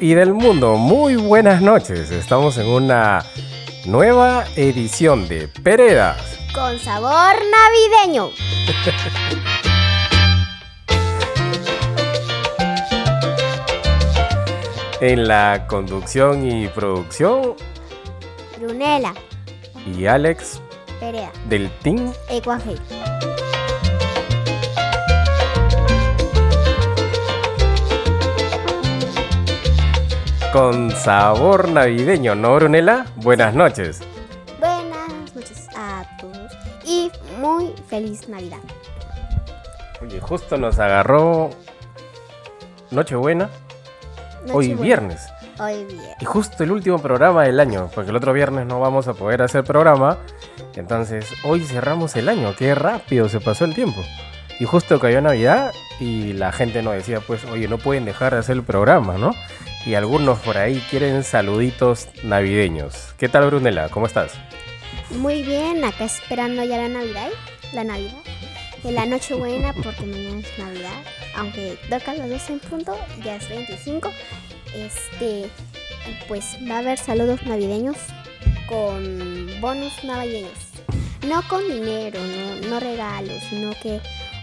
Y del mundo, muy buenas noches. Estamos en una nueva edición de Peredas. Con sabor navideño. En la conducción y producción Brunela. y Alex Perea. del Team Ecuaje. Con sabor navideño, ¿no, Brunela? Buenas noches. Buenas noches a todos y muy feliz Navidad. Oye, justo nos agarró Nochebuena, hoy Nochebuena. viernes. Hoy viernes. Y justo el último programa del año, porque el otro viernes no vamos a poder hacer programa. Entonces, hoy cerramos el año. Qué rápido se pasó el tiempo. Y justo cayó Navidad y la gente nos decía, pues, oye, no pueden dejar de hacer el programa, ¿no? Y algunos por ahí quieren saluditos navideños. ¿Qué tal, Brunela? ¿Cómo estás? Muy bien, acá esperando ya la Navidad. La Navidad. De la Nochebuena porque mañana es Navidad. Aunque toca las 12 en punto, ya es 25. Este, pues va a haber saludos navideños con bonus navideños. No con dinero, no, no regalos, sino que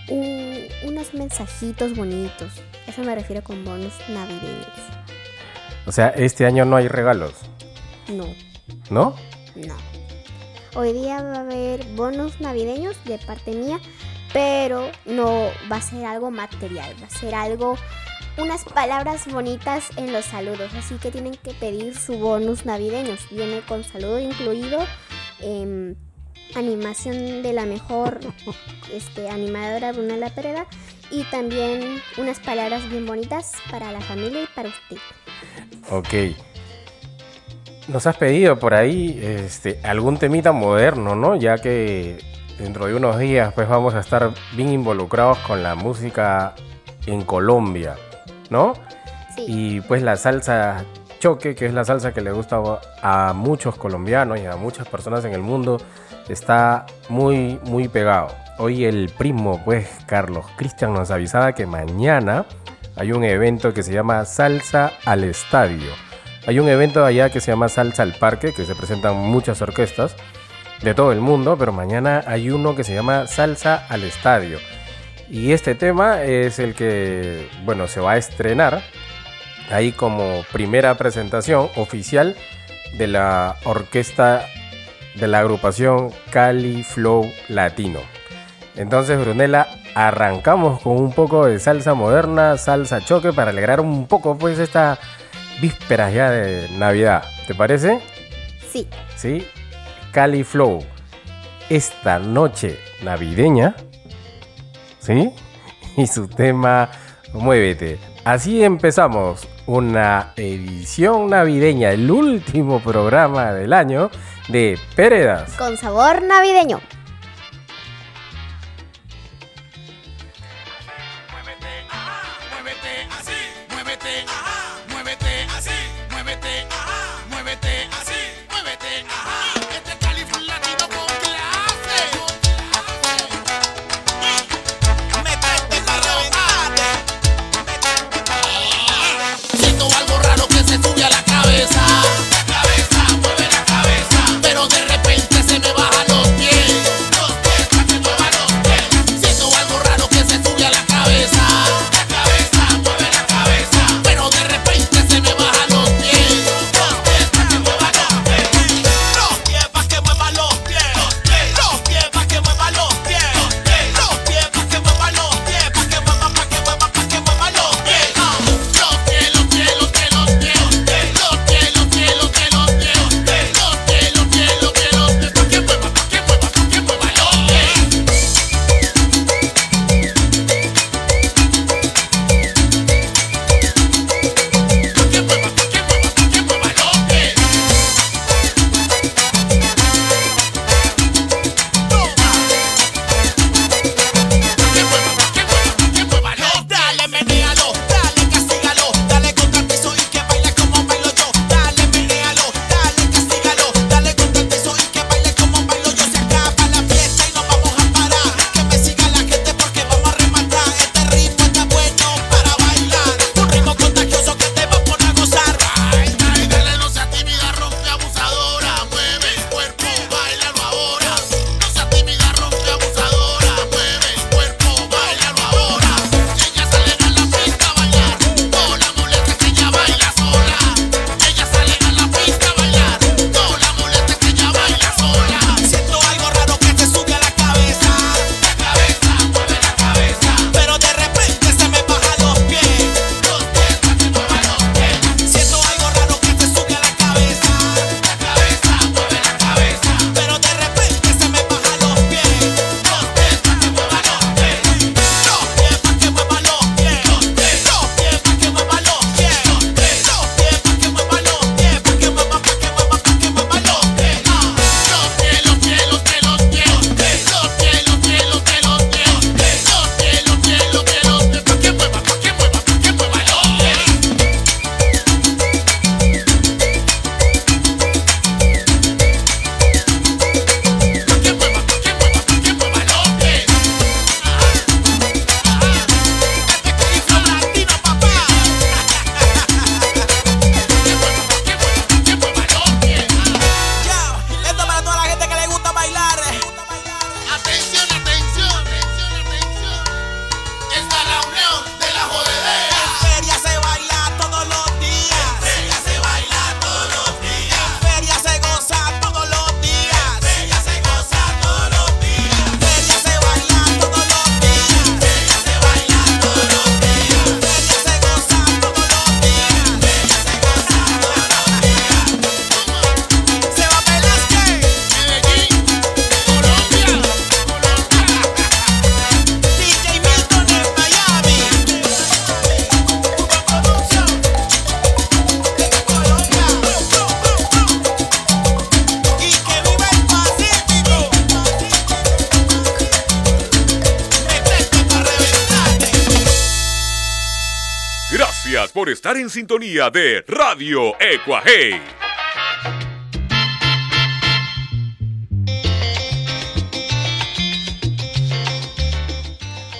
un- unos mensajitos bonitos. Eso me refiero con bonus navideños. O sea, este año no hay regalos, No, ¿no? no. Hoy día va a haber bonus navideños de parte mía, pero no va a ser algo material, va a ser algo, unas palabras bonitas en los saludos. Así que tienen que pedir su bonus navideños. Viene con saludo incluido, em, animación de la mejor este, animadora Brunella Pereda y también unas palabras bien bonitas para la familia y para usted. Ok. Nos has pedido por ahí este, algún temita moderno, ¿no? Ya que dentro de unos días pues vamos a estar bien involucrados con la música en Colombia, ¿no? Sí. Y pues la salsa choque, que es la salsa que le gusta a muchos colombianos y a muchas personas en el mundo, está muy, muy pegado. Hoy el primo, pues Carlos Cristian nos avisaba que mañana hay un evento que se llama Salsa al Estadio. Hay un evento allá que se llama Salsa al Parque, que se presentan muchas orquestas de todo el mundo, pero mañana hay uno que se llama Salsa al Estadio. Y este tema es el que, bueno, se va a estrenar ahí como primera presentación oficial de la orquesta de la agrupación Cali Flow Latino. Entonces, Brunella, arrancamos con un poco de salsa moderna, salsa choque para alegrar un poco pues esta víspera ya de Navidad. ¿Te parece? Sí. ¿Sí? Cali Flow. Esta noche navideña. ¿Sí? Y su tema Muévete. Así empezamos una edición navideña, el último programa del año de Peredas. Con sabor navideño. En sintonía de Radio Ecuaje.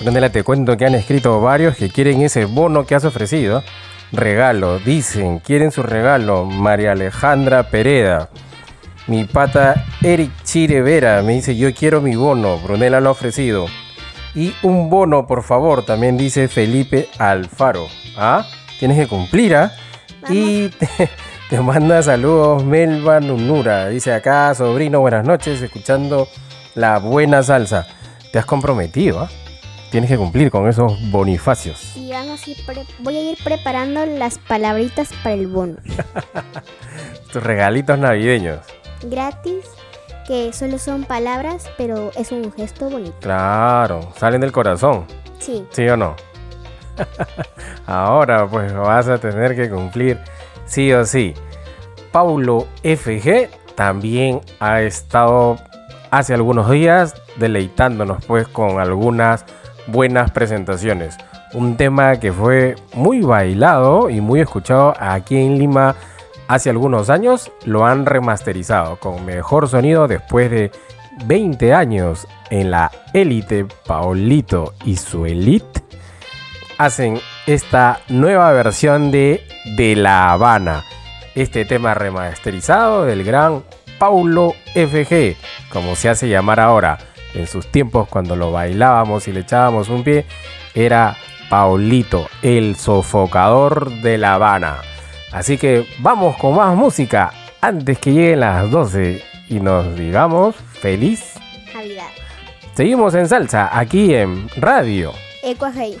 Brunela, te cuento que han escrito varios que quieren ese bono que has ofrecido. Regalo, dicen, quieren su regalo. María Alejandra Pereda. Mi pata Eric Chirevera me dice, yo quiero mi bono. Brunela lo ha ofrecido. Y un bono, por favor, también dice Felipe Alfaro. ¿Ah? Tienes que cumplir, ¿ah? Y te, te manda saludos Melba Nunura. Dice acá, sobrino, buenas noches, escuchando la buena salsa. Te has comprometido, ¿ah? Tienes que cumplir con esos bonifacios. Y vamos a ir pre- voy a ir preparando las palabritas para el bono. Tus regalitos navideños. Gratis, que solo son palabras, pero es un gesto bonito. Claro, salen del corazón. Sí, ¿Sí o no? Ahora pues vas a tener que cumplir sí o sí. Paulo FG también ha estado hace algunos días deleitándonos pues con algunas buenas presentaciones. Un tema que fue muy bailado y muy escuchado aquí en Lima hace algunos años. Lo han remasterizado con mejor sonido después de 20 años en la élite Paulito y su elite hacen esta nueva versión de De La Habana. Este tema remasterizado del gran Paulo FG, como se hace llamar ahora. En sus tiempos cuando lo bailábamos y le echábamos un pie, era Paulito, el sofocador de La Habana. Así que vamos con más música antes que lleguen las 12 y nos digamos feliz. Navidad. Seguimos en salsa aquí en Radio. Ecuajei.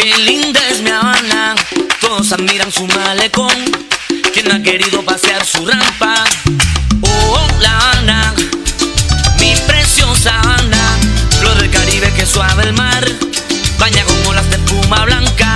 Qué linda es mi Habana, todos admiran su malecón. ¿Quién no ha querido pasear su rampa? Oh, La Habana, mi preciosa Habana, flor del Caribe que suave el mar, baña con olas de espuma blanca.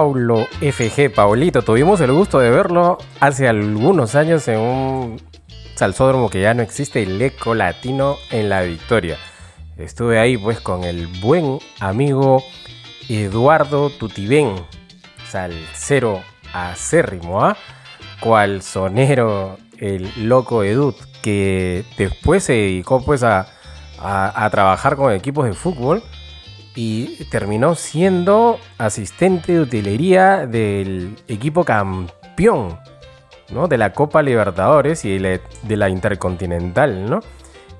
Paulo FG, Paulito, tuvimos el gusto de verlo hace algunos años en un salsódromo que ya no existe, el Eco Latino en La Victoria. Estuve ahí pues con el buen amigo Eduardo Tutibén, salsero acérrimo, ¿ah? Cual sonero el loco Edut, que después se dedicó pues a, trabajar con equipos de fútbol y terminó siendo asistente de utilería del equipo campeón ¿no? de la Copa Libertadores y de la, Intercontinental, ¿no?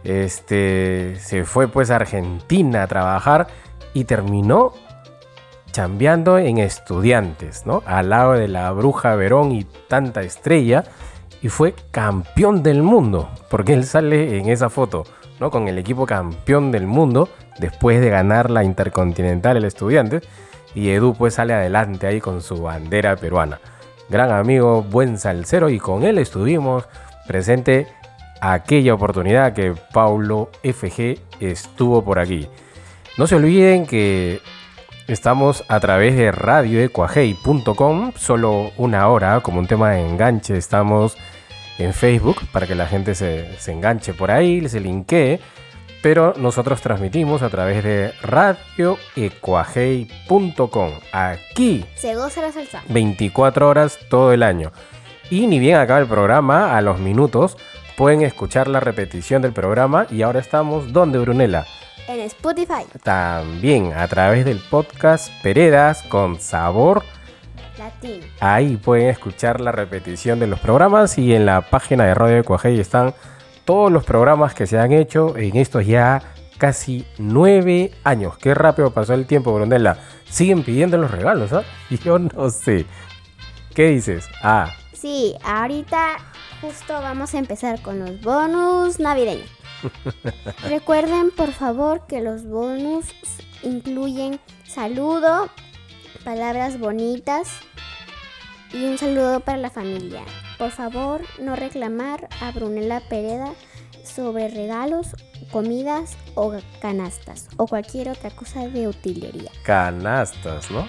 Este se fue pues a Argentina a trabajar y terminó chambeando en estudiantes, ¿no? Al lado de la bruja Verón y tanta estrella. Y fue campeón del mundo. Porque él sale en esa foto, ¿no? Con el equipo campeón del mundo. Después de ganar la Intercontinental el estudiante. Y Edu pues sale adelante ahí con su bandera peruana. Gran amigo, buen salsero. Y con él estuvimos presente aquella oportunidad que Paulo FG estuvo por aquí. No se olviden que Estamos a través de radioecuajei.com, solo una hora, como un tema de enganche. Estamos en Facebook para que la gente se, se enganche por ahí, se linkee. Pero nosotros transmitimos a través de radioecuajei.com. Aquí Se goza la salsa. 24 horas todo el año. Y ni bien acaba el programa, a los minutos pueden escuchar la repetición del programa. Y ahora estamos, ¿dónde, Brunella? En Spotify, También a través del podcast Peredas con Sabor. Latino. Ahí pueden escuchar la repetición de los programas y en la página de Radio Ecuajei están todos los programas que se han hecho en estos ya casi nueve años. Qué rápido pasó el tiempo, Brunella. Siguen pidiendo los regalos, ¿ah? Yo no sé. ¿Qué dices? Ah, Sí, ahorita justo vamos a empezar con los bonus navideños. Recuerden por favor que los bonus incluyen saludo, palabras bonitas y un saludo para la familia. Por favor, no reclamar a Brunella Pereda sobre regalos, comidas o canastas o cualquier otra cosa de utilería. canastas, ¿no?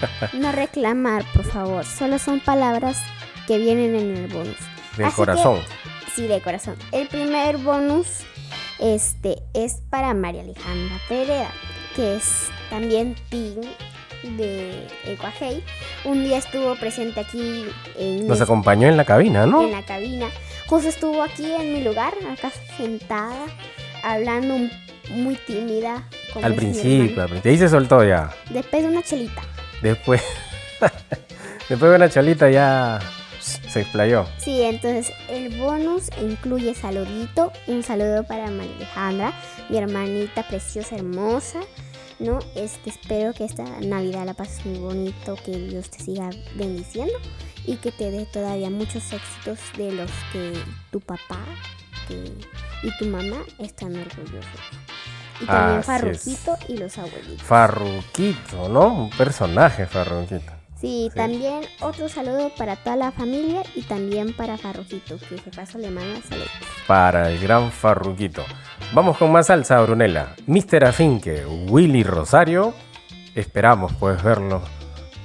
No reclamar, por favor. Solo son palabras que vienen en el bonus. De que- corazón. sí, de corazón. El primer bonus este, es para María Alejandra Pereda, que es también team de Ecuajei. Un día estuvo presente aquí en, Nos el- acompañó en la cabina, ¿no? en la cabina. Justo estuvo aquí en mi lugar, acá sentada, hablando muy tímida. Al principio, al principio. Ahí se soltó ya. Después de una chelita. Después. Después de una chalita ya se explayó. Sí, entonces el bonus incluye saludito, un saludo para María Alejandra, mi hermanita preciosa, hermosa, ¿no? Este, espero que esta Navidad la pases muy bonito, que Dios te siga bendiciendo y que te dé todavía muchos éxitos de los que tu papá que- y tu mamá están orgullosos. Y también Así es. Farruquito y los abuelitos. Farruquito, ¿no? Un personaje, Farruquito. Sí, también otro saludo para toda la familia y también para Farruquito, que se pasó le manda saludos. Para el gran Farruquito. Vamos con más salsa, Brunella. Mr. Afinque, Willy Rosario. Esperamos pues verlo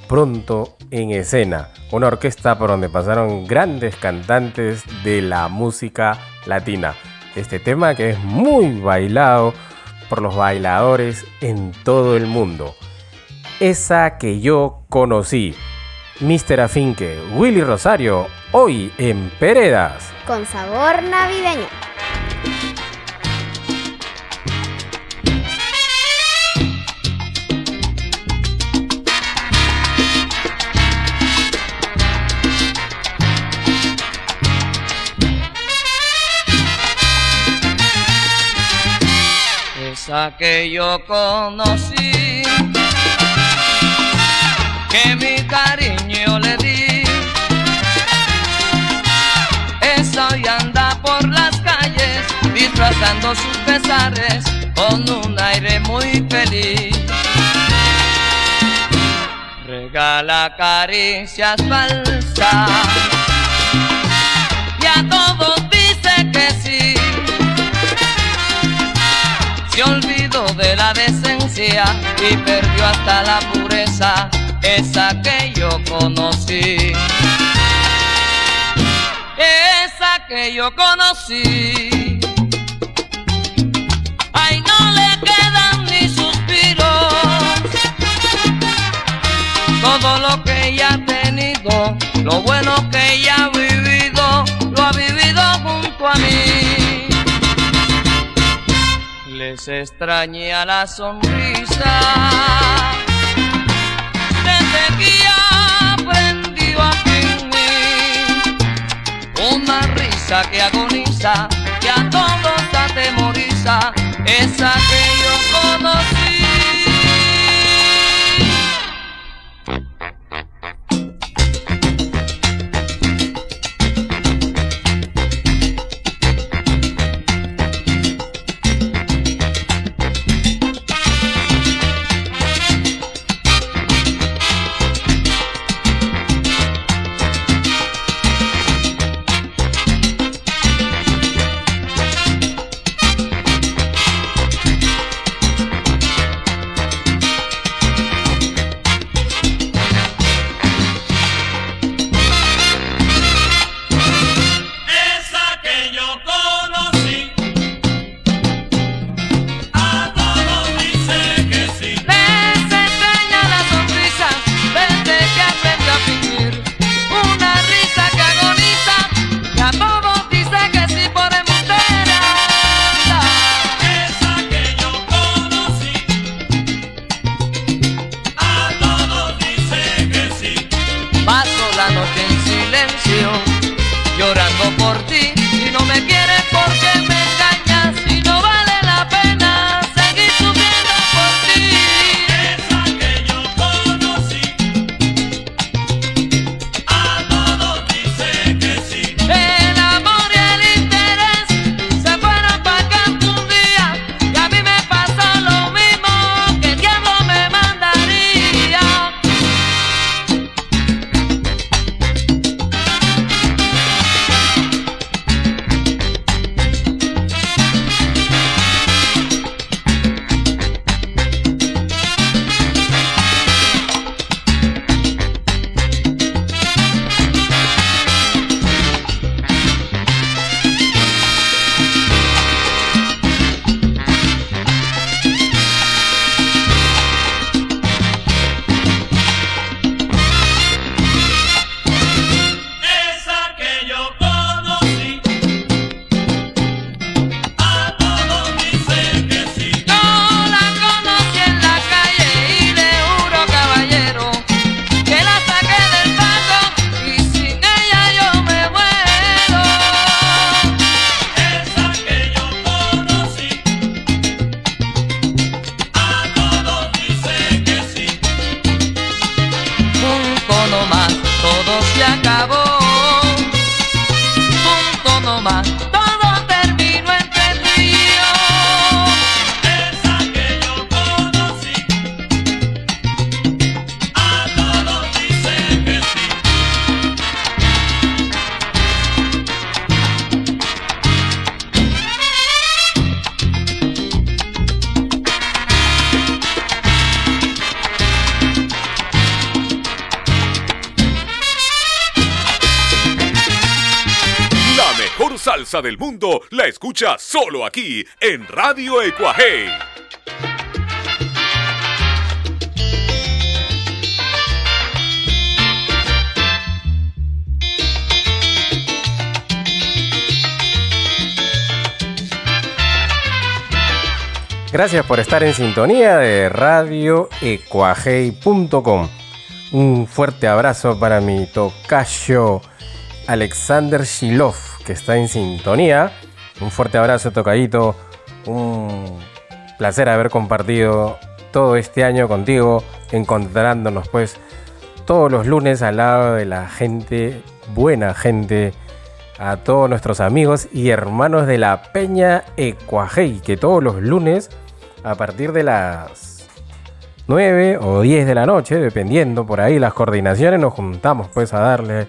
pronto en escena. Una orquesta por donde pasaron grandes cantantes de la música latina. Este tema que es muy bailado por los bailadores en todo el mundo. Esa que yo conocí. Mr. Afinque, Willy Rosario, hoy en Peredas. Con sabor navideño. Esa que yo conocí, que mi cariño le di. Esa hoy anda por las calles, disfrazando sus pesares con un aire muy feliz. regala caricias falsas y a todos dice que sí. Se olvidó de la decencia y perdió hasta la pureza, esa que yo conocí. Esa que yo conocí. Ay, no le quedan ni suspiros. Todo lo que ella ha tenido, lo bueno que ella ha vivido, lo ha vivido junto a mí. Les extrañé la sonrisa. Que ella aprendió a fingir una risa que agoniza, que a todos atemoriza, esa que yo conocí. Punto del mundo la escucha solo aquí en Radio Ecuaje. Gracias por estar en sintonía de radioecuajei.com. Un fuerte abrazo para mi tocayo Alexander Shilov, que está en sintonía. Un fuerte abrazo, tocadito. Un placer haber compartido todo este año contigo, encontrándonos pues todos los lunes al lado de la gente, buena gente, a todos nuestros amigos y hermanos de la Peña Ecuajei, que todos los lunes, a partir de las 9 o 10 de la noche, dependiendo por ahí las coordinaciones, nos juntamos pues a darle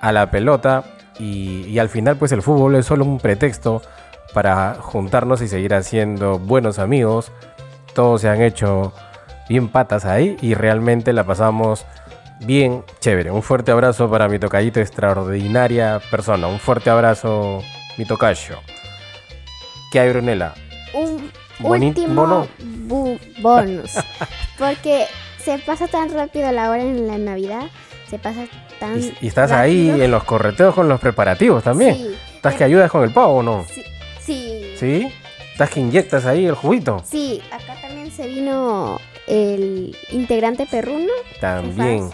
a la pelota y, y al final pues el fútbol es solo un pretexto para juntarnos y seguir haciendo buenos amigos. Todos se han hecho bien patas ahí y realmente la pasamos bien chévere. Un fuerte abrazo para mi tocallito, extraordinaria persona. Un fuerte abrazo, mi tocayo. ¿Qué hay, Brunella? Un último bono. bonus. Porque se pasa tan rápido la hora en la Navidad. Se pasa tan Y, y estás ahí en los correteos con los preparativos también. Sí. ¿Estás que ayudas con el pavo o no? Sí, sí. ¿Sí? ¿Estás que inyectas ahí el juguito? Sí, acá también se vino el integrante perruno. También.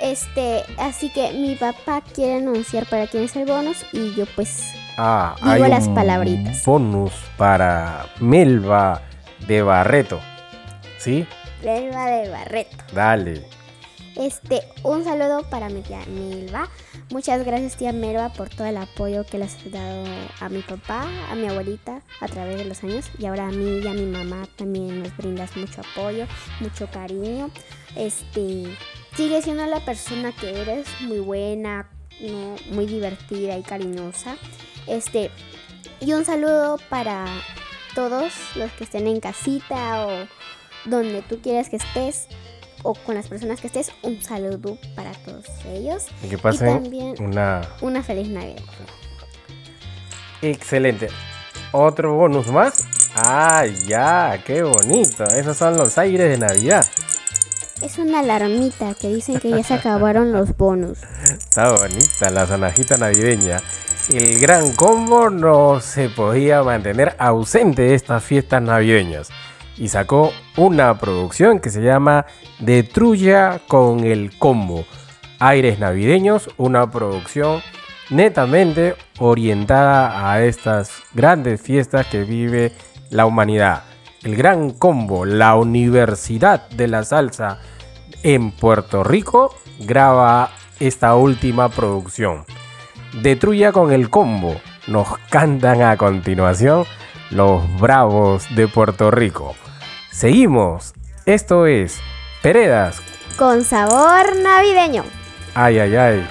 Este, así que mi papá quiere anunciar para quién es el bonus y yo pues Ah, Digo hay las un palabritas. bonus para Melba de Barreto. ¿Sí? Melba de Barreto. Dale. Este, un saludo para mi tía Melba. Muchas gracias tía Melba por todo el apoyo que le has dado a mi papá, a mi abuelita a través de los años y ahora a mí y a mi mamá también nos brindas mucho apoyo, mucho cariño. Este, sigue siendo la persona que eres, muy buena, muy divertida y cariñosa. Este, y un saludo para todos los que estén en casita o donde tú quieras que estés o con las personas que estés, un saludo para todos ellos. Y que pasen también- una Una feliz Navidad. excelente. Otro bonus más. Ah, ya, qué bonito. Esos son los aires de Navidad. Es una alarmita que dicen que ya se acabaron los bonus. Está bonita la sonajita navideña. El gran combo no se podía mantener ausente de estas fiestas navideñas. Y sacó una producción que se llama De Trulla con el combo. Aires navideños, una producción netamente orientada a estas grandes fiestas que vive la humanidad. El gran combo, la Universidad de la Salsa en Puerto Rico, graba esta última producción. De Trulla con el combo nos cantan a continuación los Bravos de Puerto Rico. Seguimos. Esto es Peredas. Con sabor navideño. Ay, ay, ay.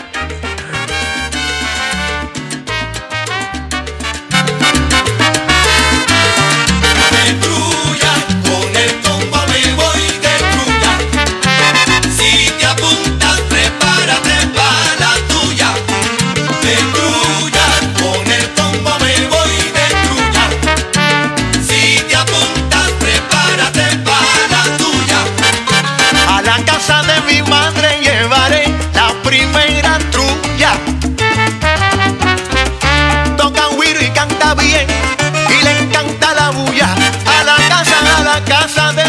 casa de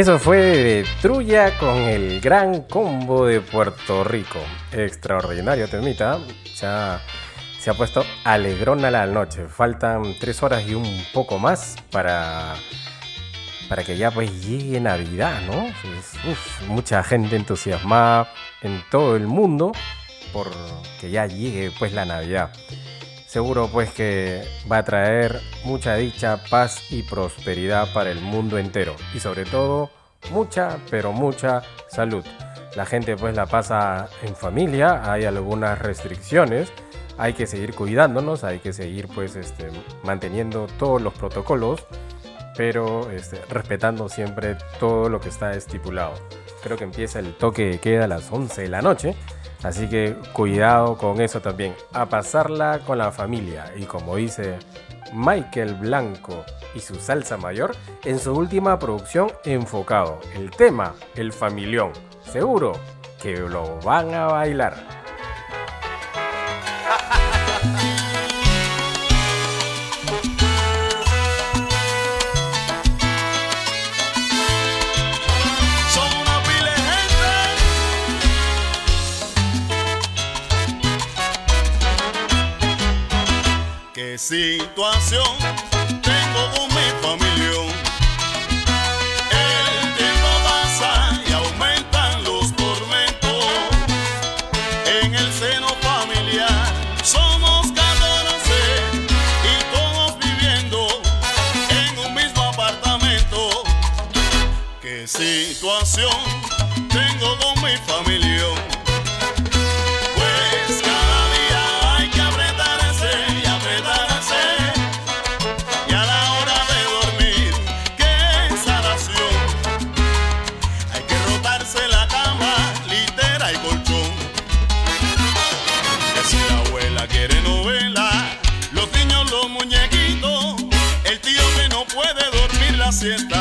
Eso fue de Trulla con el gran combo de Puerto Rico. Extraordinario temita. Ha, se ha puesto alegrona la noche. Faltan tres horas y un poco más para, para que ya pues llegue Navidad, ¿no? Mucha gente entusiasmada en todo el mundo por que ya llegue pues la Navidad. Seguro pues que va a traer mucha dicha, paz y prosperidad para el mundo entero. Y sobre todo, mucha, pero mucha salud. La gente pues la pasa en familia, hay algunas restricciones, hay que seguir cuidándonos, hay que seguir pues este, manteniendo todos los protocolos, pero este, respetando siempre todo lo que está estipulado. Creo que empieza el toque de queda a las 11 de la noche. Así que cuidado con eso también. A pasarla con la familia. Y como dice Michael Blanco y su salsa mayor, en su última producción enfocado. El tema, el familión. Seguro que lo van a bailar. Situación tengo con mi familia. El tiempo pasa y aumentan los tormentos. En el seno familiar somos 14 y todos viviendo en un mismo apartamento. Qué situación dormir la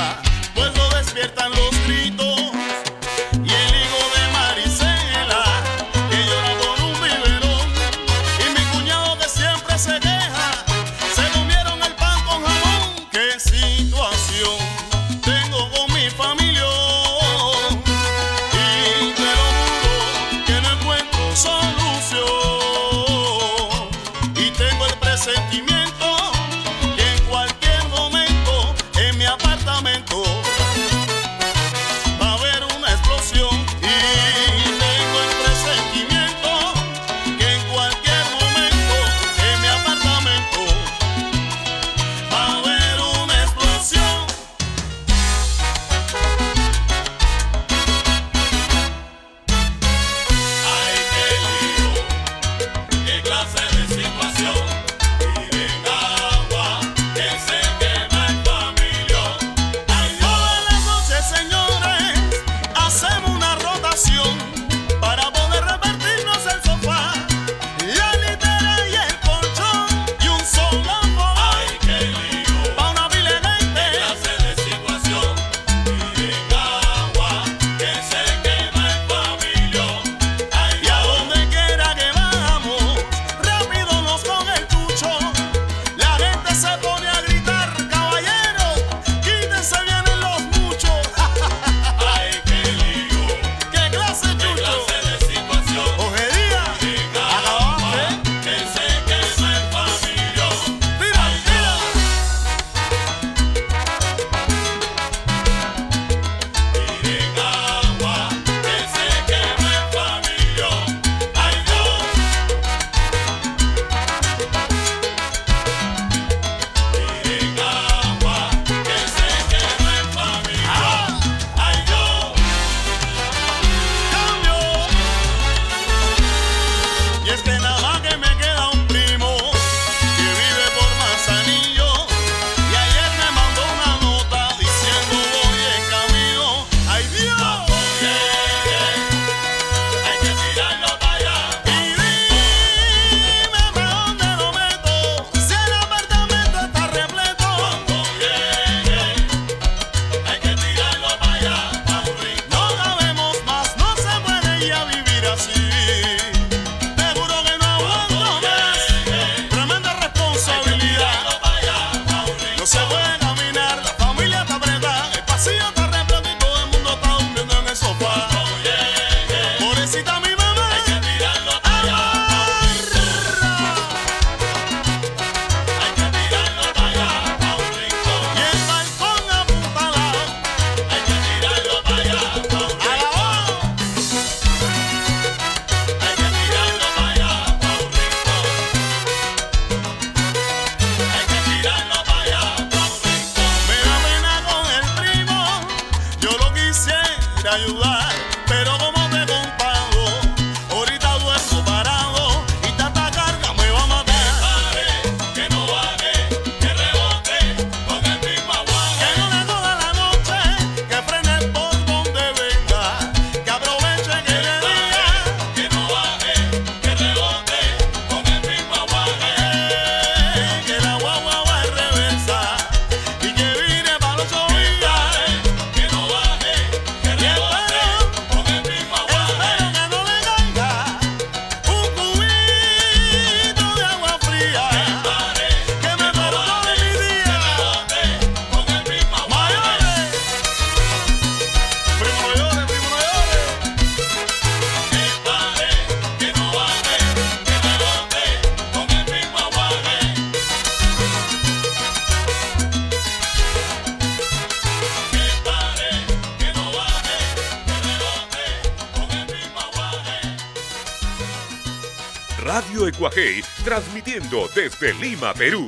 Transmitiendo desde Lima, Perú.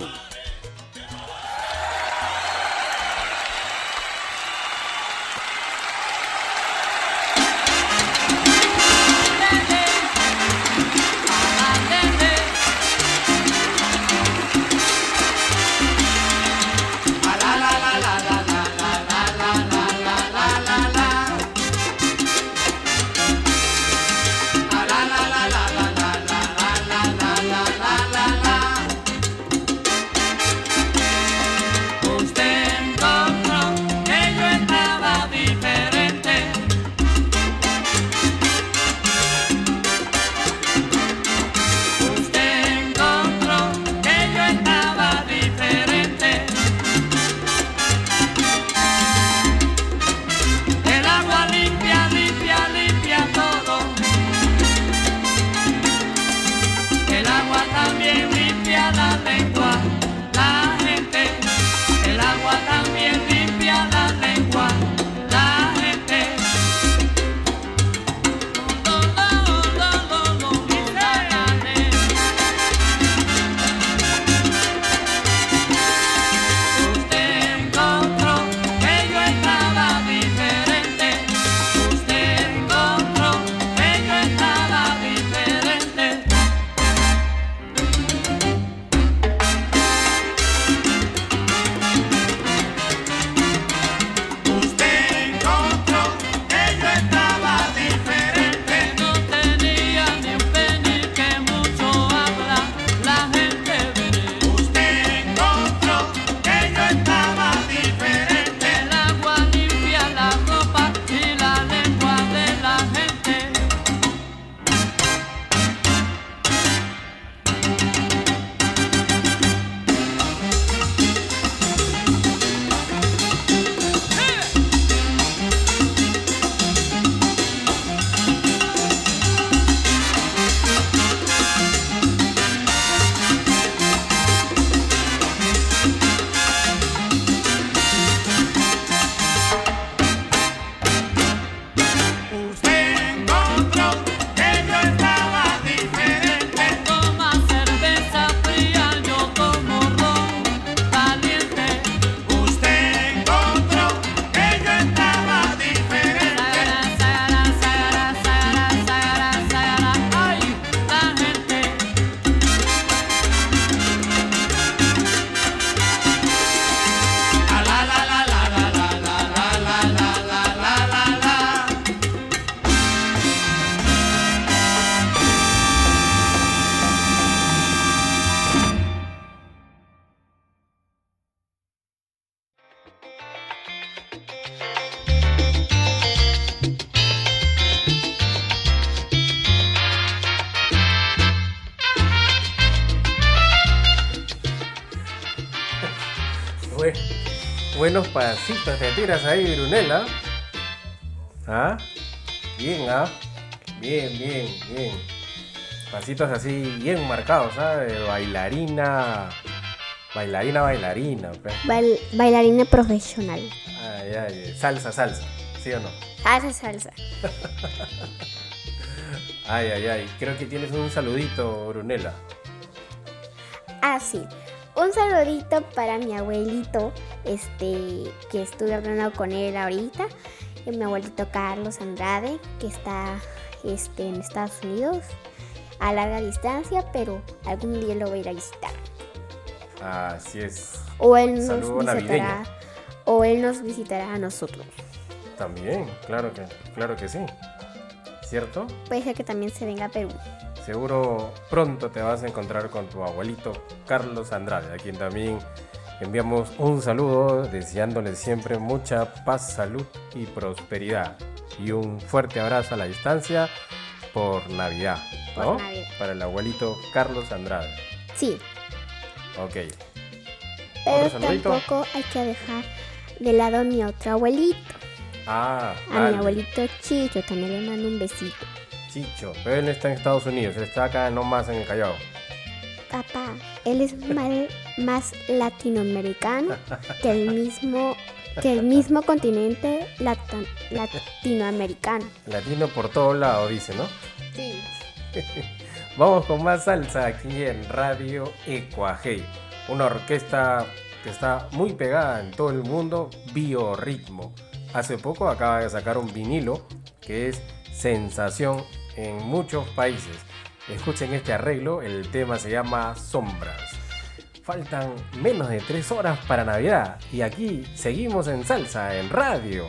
Pues, buenos pasitos te tiras ahí, Brunela. ¿Ah? Bien, ¿ah? Bien, bien, bien. Pasitos así bien marcados, ¿ah? ¿sabes? Bailarina. Bailarina, bailarina. Pues. Bailarina profesional. Ay, ay, salsa, salsa. ¿Sí o no? Salsa, salsa. ay, ay, ay. Creo que tienes un saludito, Brunela. Ah, sí un saludito para mi abuelito, este, que estuve hablando con él ahorita, eh, mi abuelito Carlos Andrade, que está este, en Estados Unidos, a larga distancia, pero algún día lo voy a ir a visitar. Así es. O él nos visitará. O él nos visitará a nosotros. También, claro que, claro que sí. ¿Cierto? Puede ser que también se venga a Perú. Seguro pronto te vas a encontrar con tu abuelito Carlos Andrade, a quien también enviamos un saludo deseándole siempre mucha paz, salud y prosperidad. Y un fuerte abrazo a la distancia por Navidad, Por ¿no? Navidad. Para el abuelito Carlos Andrade. Sí, Ok. pero tampoco hay que dejar de lado a mi otro abuelito. Ah, A vale. mi abuelito Chicho también le mando un besito. Chicho, pero él está en Estados Unidos, él está acá nomás en el Callao. Papá, él es más latinoamericano que el mismo que el mismo continente latinoamericano. Latino por todos lados, dice, ¿no? Sí. Vamos con más salsa aquí en Radio Ecuajei, una orquesta que está muy pegada en todo el mundo, Biorritmo. Hace poco acaba de sacar un vinilo que es sensación en muchos países. Escuchen este arreglo, el tema se llama Sombras. Faltan menos de tres horas para Navidad y aquí seguimos en salsa en radio.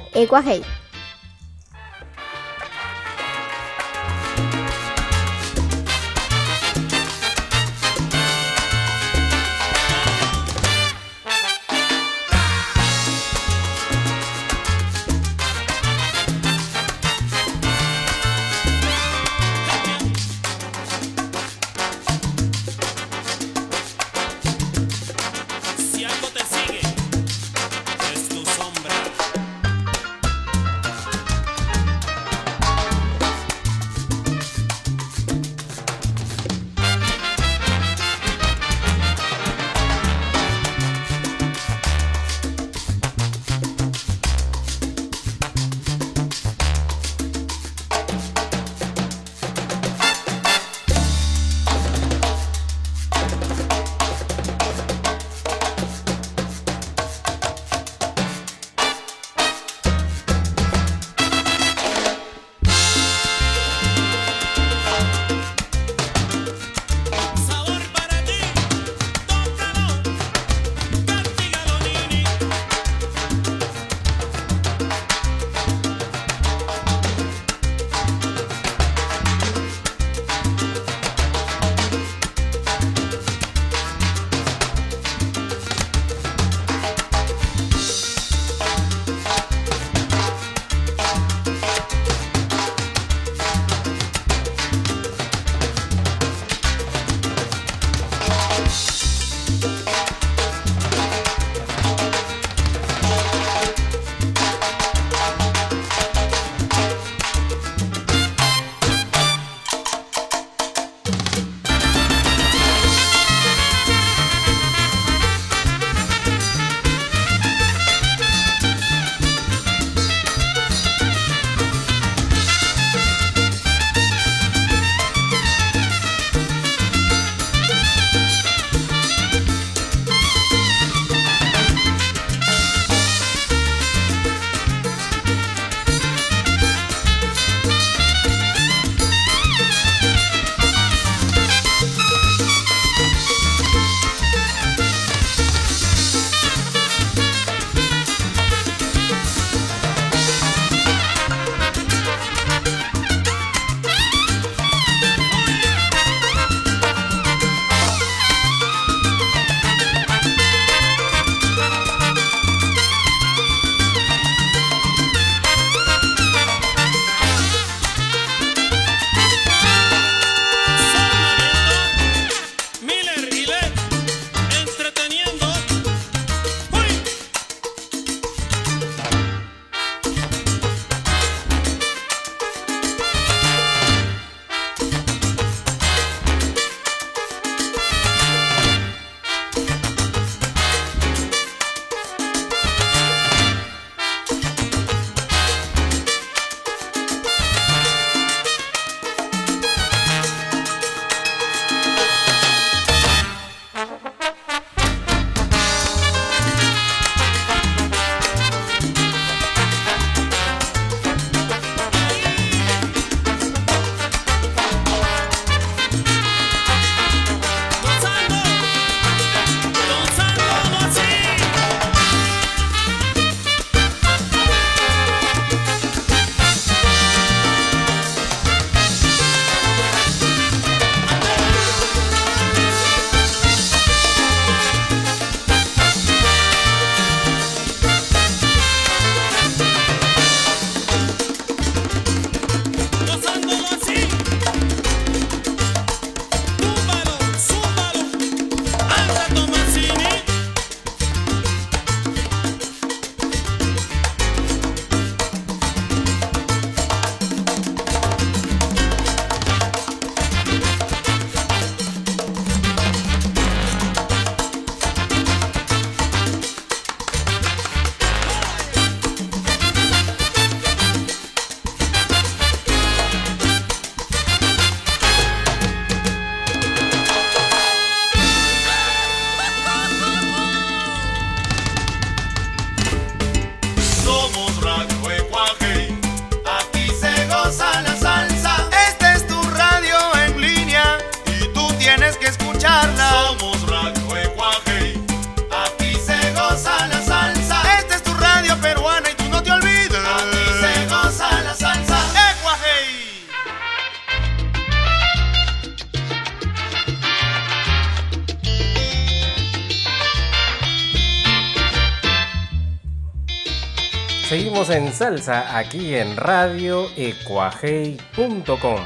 En salsa aquí en radioecuajei.com.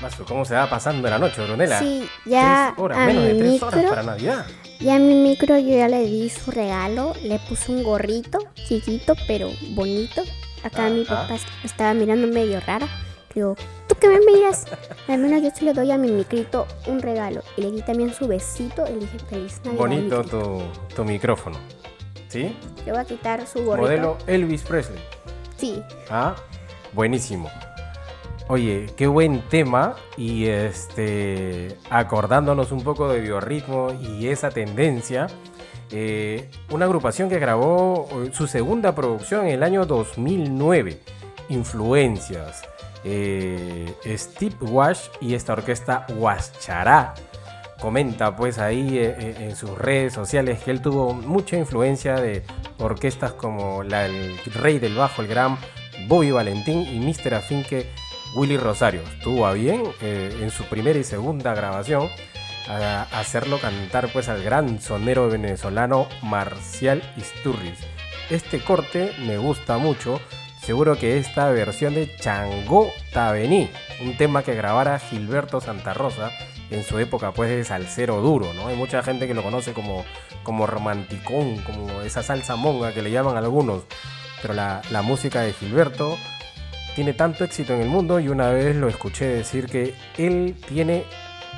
Mazo, ¿cómo se va pasando la noche, Brunela? Sí, ya Tres horas, a menos de mi tres horas micro, para Navidad. ya a mi micro yo ya le di su regalo, le puse un gorrito chiquito pero bonito. Acá mi Ajá. papá estaba mirando medio rara. Digo, ¿tú qué me miras? Al menos yo sí le doy a mi micrito un regalo. Y le di también su besito y le dije feliz Navidad. Bonito micrito". tu, tu micrófono. ¿Sí? Le voy a quitar su gorrito. Modelo Elvis Presley. Sí, Ah, buenísimo. Oye, qué buen tema y este acordándonos un poco de biorritmo y esa tendencia, eh, una agrupación que grabó eh, su segunda producción en el año 2009, Influencias, eh, Steve Wash y esta orquesta Huaschará comenta pues ahí eh, eh, en sus redes sociales que él tuvo mucha influencia de orquestas como la El Rey del Bajo, el gran Bobby Valentín y Mr. Afinque Willy Rosario. Estuvo a bien eh, en su primera y segunda grabación hacerlo cantar pues al gran sonero venezolano Marcial Isturris. Este corte me gusta mucho. Seguro que esta versión de Changó Tabení, un tema que grabara Gilberto Santa Rosa en su época pues de salsero duro, ¿no? Hay mucha gente que lo conoce como, como romanticón, como esa salsa monga que le llaman algunos, pero la, la música de Gilberto tiene tanto éxito en el mundo y una vez lo escuché decir que él tiene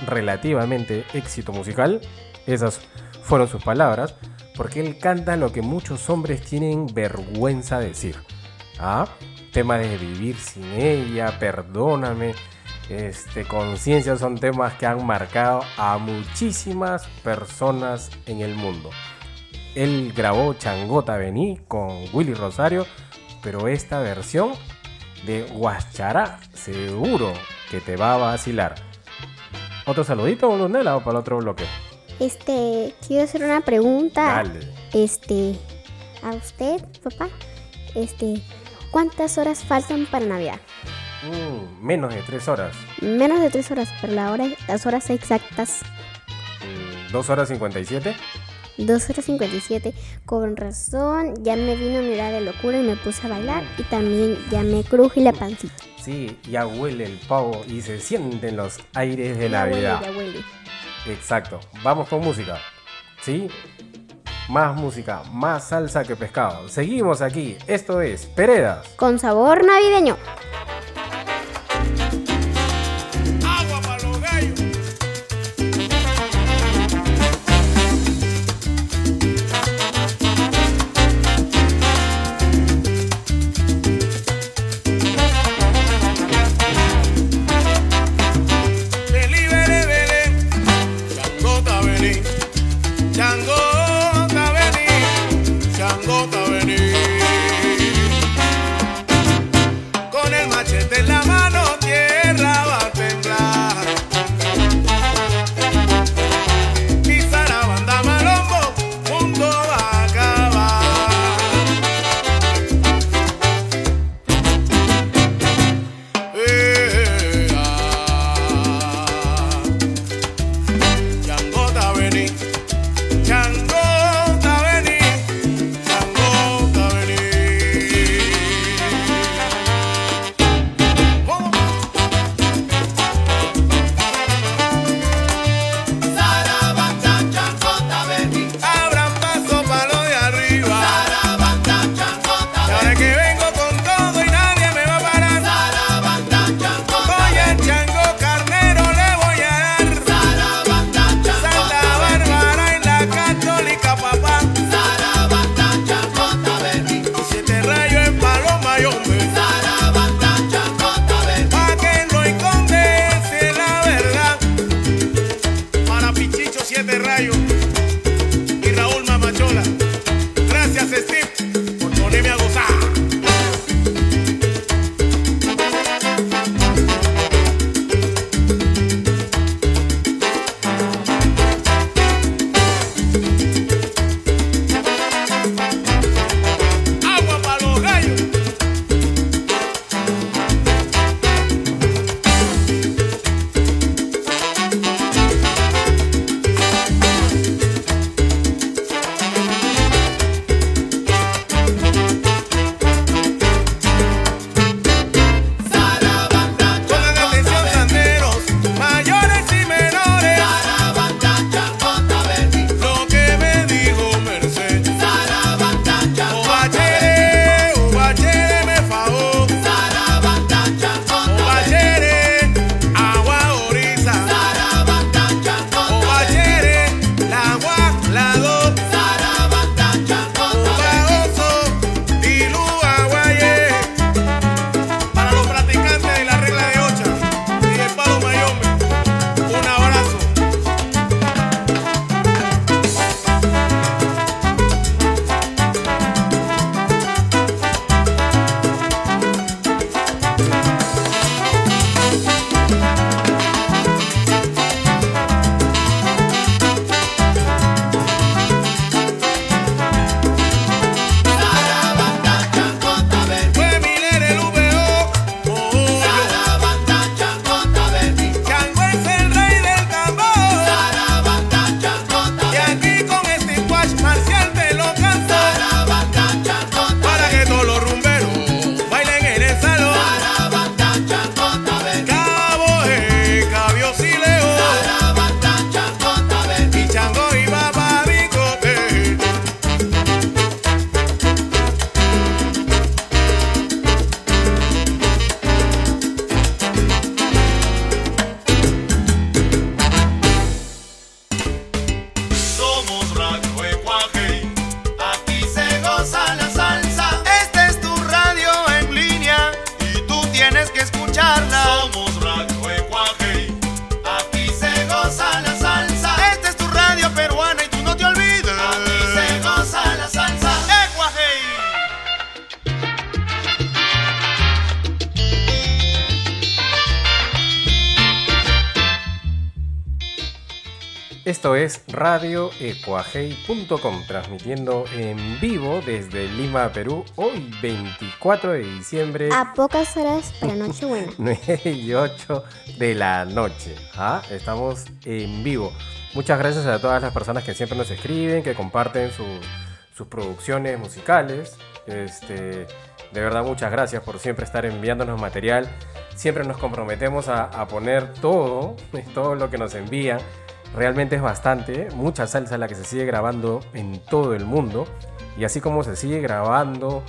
relativamente éxito musical, esas fueron sus palabras, porque él canta lo que muchos hombres tienen vergüenza de decir. ¿Ah? Temas de vivir sin ella, perdóname, este, conciencia son temas que han marcado a muchísimas personas en el mundo. Él grabó Changota Vení con Willy Rosario, pero esta versión de Huaschará seguro que te va a vacilar. ¿Otro saludito, Lunela, o para el otro bloque? este, quiero hacer una pregunta. Dale. Este, a usted, papá. Este, ¿cuántas horas faltan para Navidad? Mm, menos de tres horas. Menos de tres horas, pero la hora, las horas exactas, Mm, dos horas 57. 2 horas 57. Con razón, ya me vino mi hora de locura y me puse a bailar. Y también ya me cruje la pancita. Sí, ya huele el pavo y se sienten los aires de Ya huele, Navidad. ya huele. Exacto. Vamos con música. ¿Sí? Más música, más salsa que pescado. Seguimos aquí. Esto es Peredas. Con sabor navideño. radioecuajei.com, transmitiendo en vivo desde Lima, Perú, hoy 24 de diciembre, A pocas horas para Nochebuena. 9 y 8 de la noche. ¿ah? Estamos en vivo. Muchas gracias a todas las personas que siempre nos escriben, que comparten su- sus producciones musicales. Este, de verdad, muchas gracias por siempre estar enviándonos material. Siempre nos comprometemos a, a poner todo, todo lo que nos envían. Realmente es bastante, mucha salsa la que se sigue grabando en todo el mundo. Y así como se sigue grabando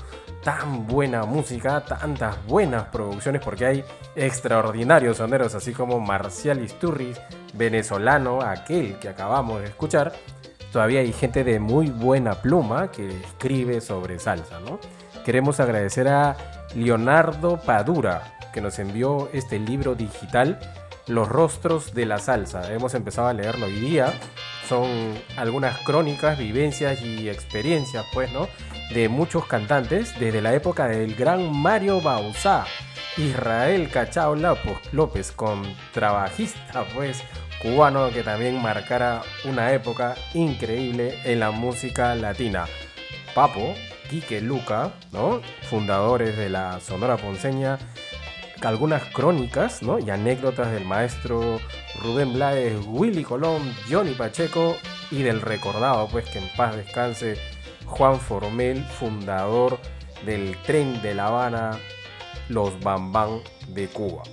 tan buena música, tantas buenas producciones, porque hay extraordinarios soneros, así como Marcial Isturris, venezolano, aquel que acabamos de escuchar. Todavía hay gente de muy buena pluma que escribe sobre salsa, ¿no? Queremos agradecer a Leonardo Padura, que nos envió este libro digital, Los rostros de la salsa. Hemos empezado a leerlo hoy día. Son algunas crónicas, vivencias y experiencias, pues, ¿no? De muchos cantantes desde la época del gran Mario Bauzá, Israel Cachao López, contrabajista, pues, cubano que también marcara una época increíble en la música latina. Papo, Quique Luca, ¿no? Fundadores de la Sonora Ponceña, algunas crónicas, ¿no? Y anécdotas del maestro Rubén Blades, Willy Colón, Johnny Pacheco y del recordado, pues que en paz descanse, Juan Formel, fundador del tren de La Habana, Los Bambán de Cuba.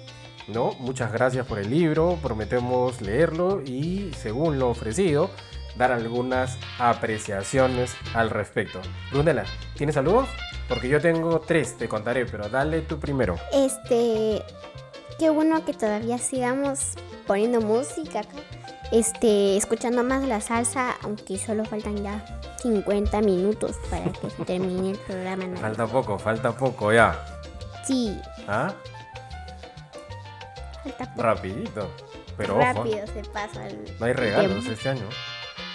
¿no? Muchas gracias por el libro, prometemos leerlo y, según lo ofrecido, dar algunas apreciaciones al respecto. Brunela, ¿tienes saludos? Porque yo tengo tres, te contaré, pero dale tú primero. Este, qué bueno que todavía sigamos poniendo música acá. Este, escuchando más la salsa, aunque solo faltan ya 50 minutos para que termine el programa. ¿no? Falta poco, falta poco ya. Sí, ¿Ah? falta poco. Rapidito. Pero ojo, Rápido se pasa el no hay regalos tiempo. este año.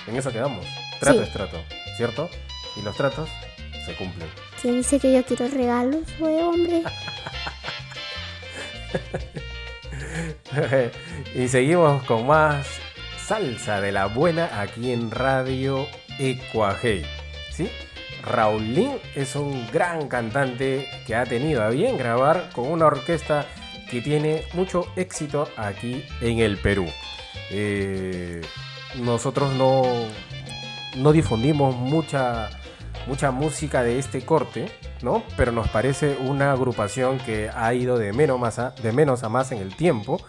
En eso quedamos. Trato Sí. es trato, ¿cierto? Y los tratos se cumplen. ¿Quién dice que yo quiero regalos, güey, hombre? y seguimos con más salsa de la buena aquí en Radio Ecuajei. ¿Sí? Raulín es un gran cantante que ha tenido a bien grabar con una orquesta que tiene mucho éxito aquí en el Perú. Eh, nosotros no, no difundimos mucha, mucha música de este corte, ¿no? Pero nos parece una agrupación que ha ido de menos, más a, de menos a más en el tiempo.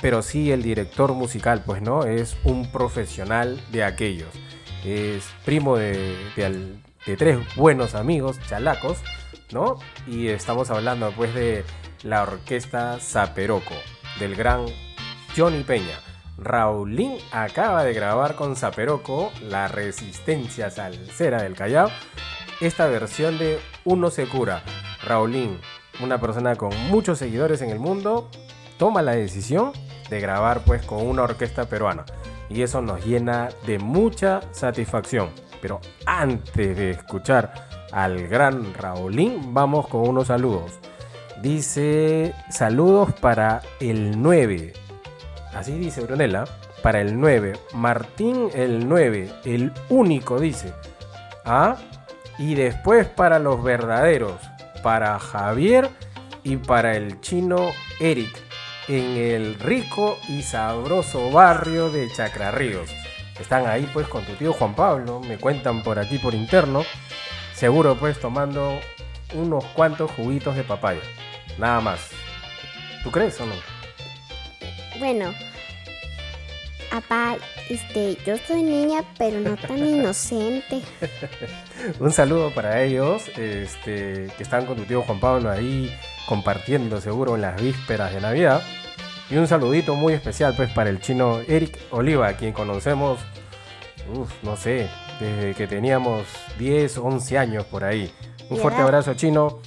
Pero sí el director musical, pues, ¿no? Es un profesional de aquellos. Es primo de, de tres buenos amigos, chalacos, ¿no? Y estamos hablando, pues, de la orquesta Zaperoco, del gran Johnny Peña. Raulín acaba de grabar con Zaperoco la resistencia salsera del Callao. Esta versión de Uno se cura. Raulín, una persona con muchos seguidores en el mundo, toma la decisión de grabar pues con una orquesta peruana. Y eso nos llena de mucha satisfacción. Pero antes de escuchar al gran Raulín, vamos con unos saludos. Dice saludos para el 9. Así dice Brunella. Para el 9. Martín el 9. El único dice. ¿Ah? Y después para los verdaderos. Para Javier y para el chino Eric. En el rico y sabroso barrio de Chacrarríos. Están ahí pues con tu tío Juan Pablo. Me cuentan por aquí por interno. Seguro pues tomando unos cuantos juguitos de papaya. Nada más. ¿Tú crees o no? Bueno, papá, este, yo soy niña, pero no tan inocente. Un saludo para ellos, este, que están con tu tío Juan Pablo ahí compartiendo seguro en las vísperas de Navidad. Y un saludito muy especial pues para el chino Eric Oliva, a quien conocemos, uf, no sé, desde que teníamos 10, 11 años por ahí. Un ¿Y fuerte abrazo chino.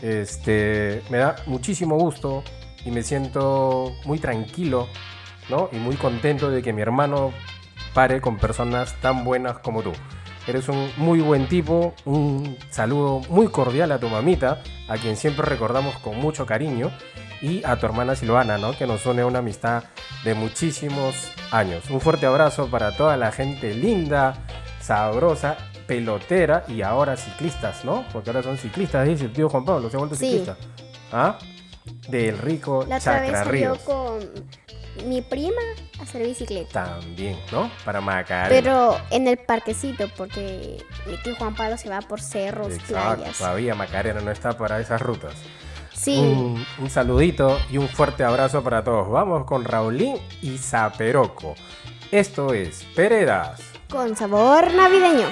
Este, me da muchísimo gusto y me siento muy tranquilo, ¿no? Y muy contento de que mi hermano pare con personas tan buenas como tú. Eres un muy buen tipo. Un saludo muy cordial a tu mamita, a quien siempre recordamos con mucho cariño. Y a tu hermana Silvana, ¿no? Que nos une una amistad de muchísimos años. Un fuerte abrazo para toda la gente linda, sabrosa, pelotera y ahora ciclistas, ¿no? Porque ahora son ciclistas, dice el tío Juan Pablo, se ha vuelto Sí. ciclista. ¿Ah? Del rico La otra vez Chacra salió Ríos. con mi prima a hacer bicicleta. También, ¿no? Para Macarena. Pero en el parquecito, porque mi tío Juan Pablo se va por cerros, Exacto, playas. todavía Macarena no está para esas rutas. Sí, Un, un saludito y un fuerte abrazo para todos. Vamos con Raulín y Zaperoco. Esto es Peredas. con sabor navideño.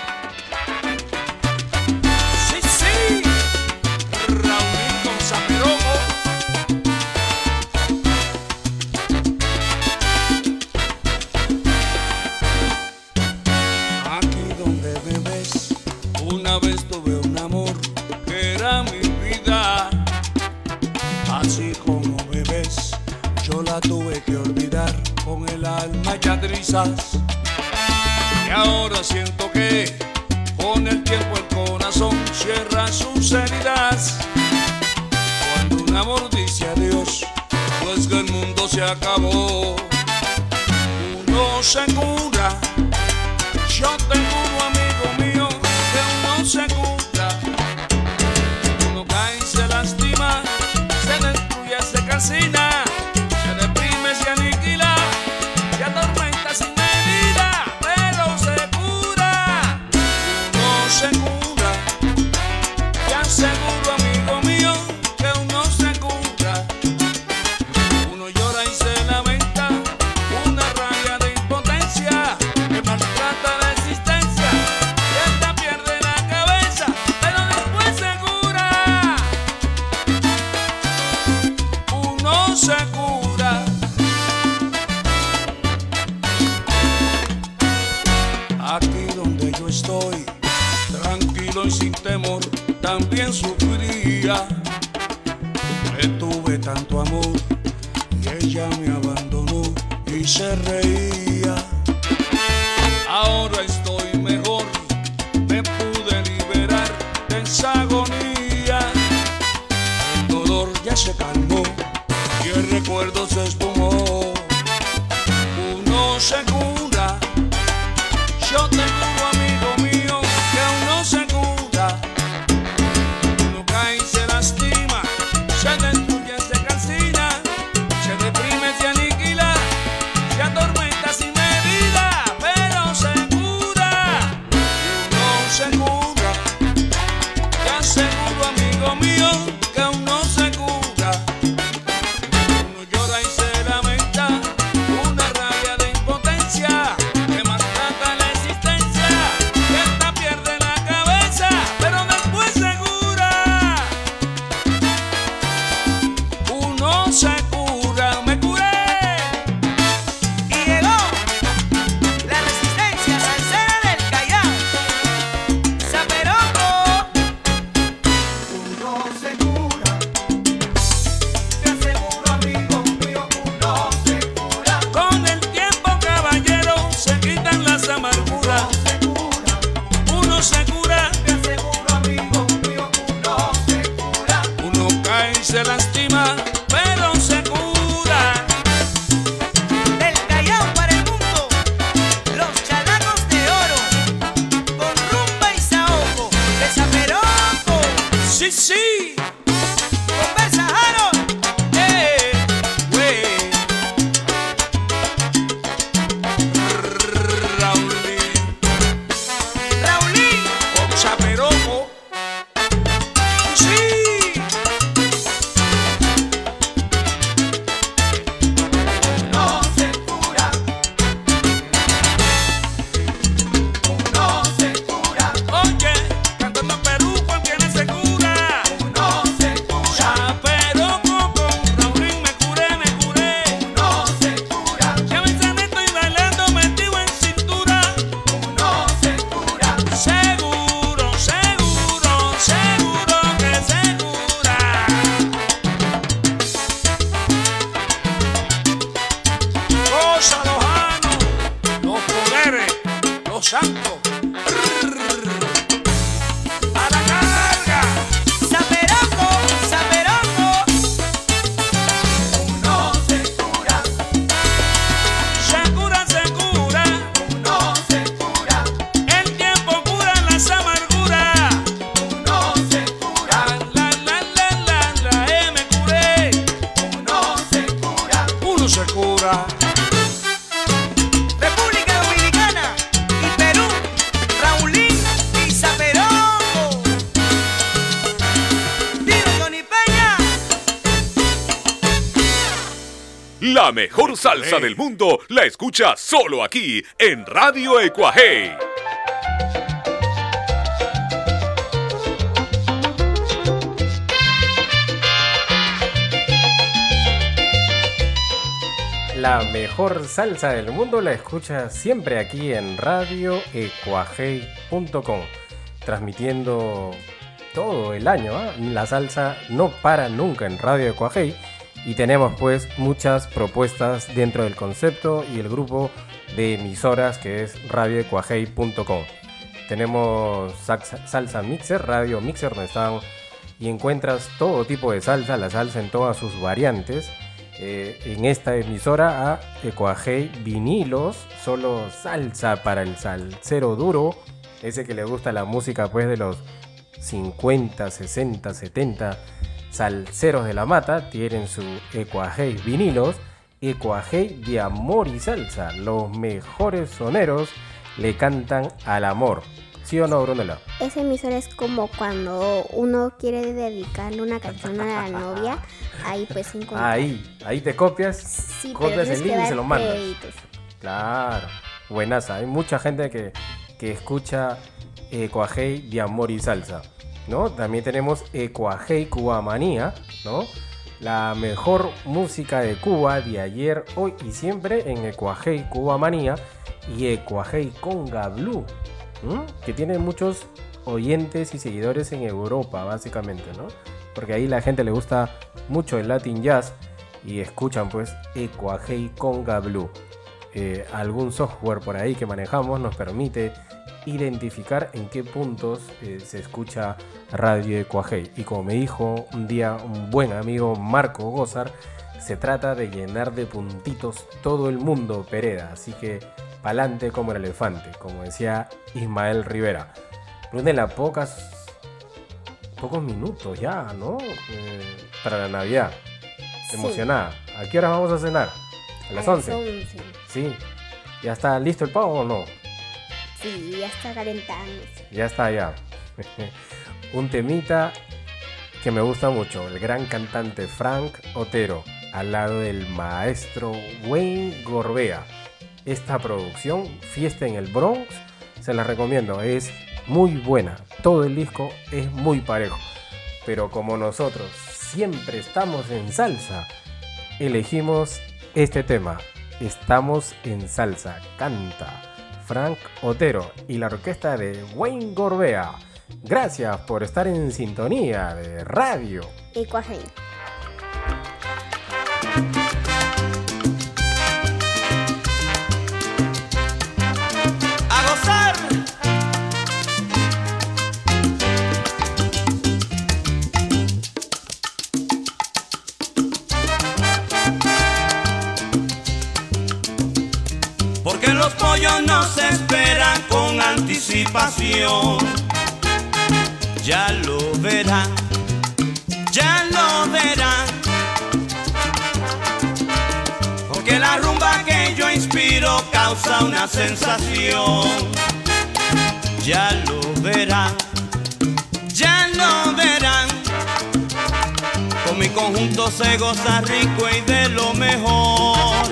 Trizas. Y ahora siento que con el tiempo el corazón cierra sus heridas. Cuando un amor dice adiós, pues que el mundo se acabó. Uno se cura. Yo tengo salsa del mundo la escucha solo aquí en Radio Ecuajei. La mejor salsa del mundo la escucha siempre aquí en radioecuajei.com, transmitiendo todo el año. ¿ah? La salsa no para nunca en Radio Ecuajei y tenemos pues muchas propuestas dentro del concepto y el grupo de emisoras que es radioecuajei.com. Tenemos salsa, mixer, radio mixer, donde están y encuentras todo tipo de salsa, la salsa en todas sus variantes. Eh, en esta emisora a Ecuajei vinilos, solo salsa para el salsero duro, ese que le gusta la música pues de los 50, 60, 70 salseros de la mata, tienen su Ecuajei vinilos, Ecuajei de amor y salsa, los mejores soneros le cantan al amor. ¿Sí o no, Brunella? Esa emisora es como cuando uno quiere dedicarle una canción a la novia. Ahí pues encontrar. Ahí, ahí te copias, Sí, copias el link y se lo mandas. créditos. Claro, buenaza. Hay mucha gente que, que escucha Ecuajei de amor y salsa, También tenemos Ecuajei Cubamanía, ¿no? La mejor música de Cuba de ayer, hoy y siempre en Ecuajei Cubamanía y Ecuajei Conga Blue, que tiene muchos oyentes y seguidores en Europa, básicamente, ¿no? Porque ahí la gente le gusta mucho el Latin Jazz y escuchan pues Ecuajei Conga Blue eh, algún software por ahí que manejamos nos permite identificar en qué puntos eh, se escucha Radio Ecuajei. Y como me dijo un día un buen amigo Marco Gozar, se trata de llenar de puntitos todo el mundo Pereda. Así que pa'lante como el elefante, como decía Ismael Rivera. Brunella, pocas, pocos minutos ya, ¿no? Eh, para la Navidad. Sí. Emocionada. ¿A qué hora vamos a cenar? A las 11. 11. Sí. ¿Ya está listo el pavo o no? Sí, ya está calentándose. Ya está ya. Un temita que me gusta mucho, el gran cantante Frank Otero, al lado del maestro Wayne Gorbea. Esta producción, Fiesta en el Bronx, se la recomiendo, es muy buena. Todo el disco es muy parejo. Pero como nosotros siempre estamos en salsa, elegimos este tema. Estamos en salsa. Canta Frank Otero y la orquesta de Wayne Gorbea. Gracias por estar en sintonía de radio. Anticipación. Ya lo verán, ya lo verán. Porque la rumba que yo inspiro causa una sensación. Ya lo verán, ya lo verán. Con mi conjunto se goza rico y de lo mejor.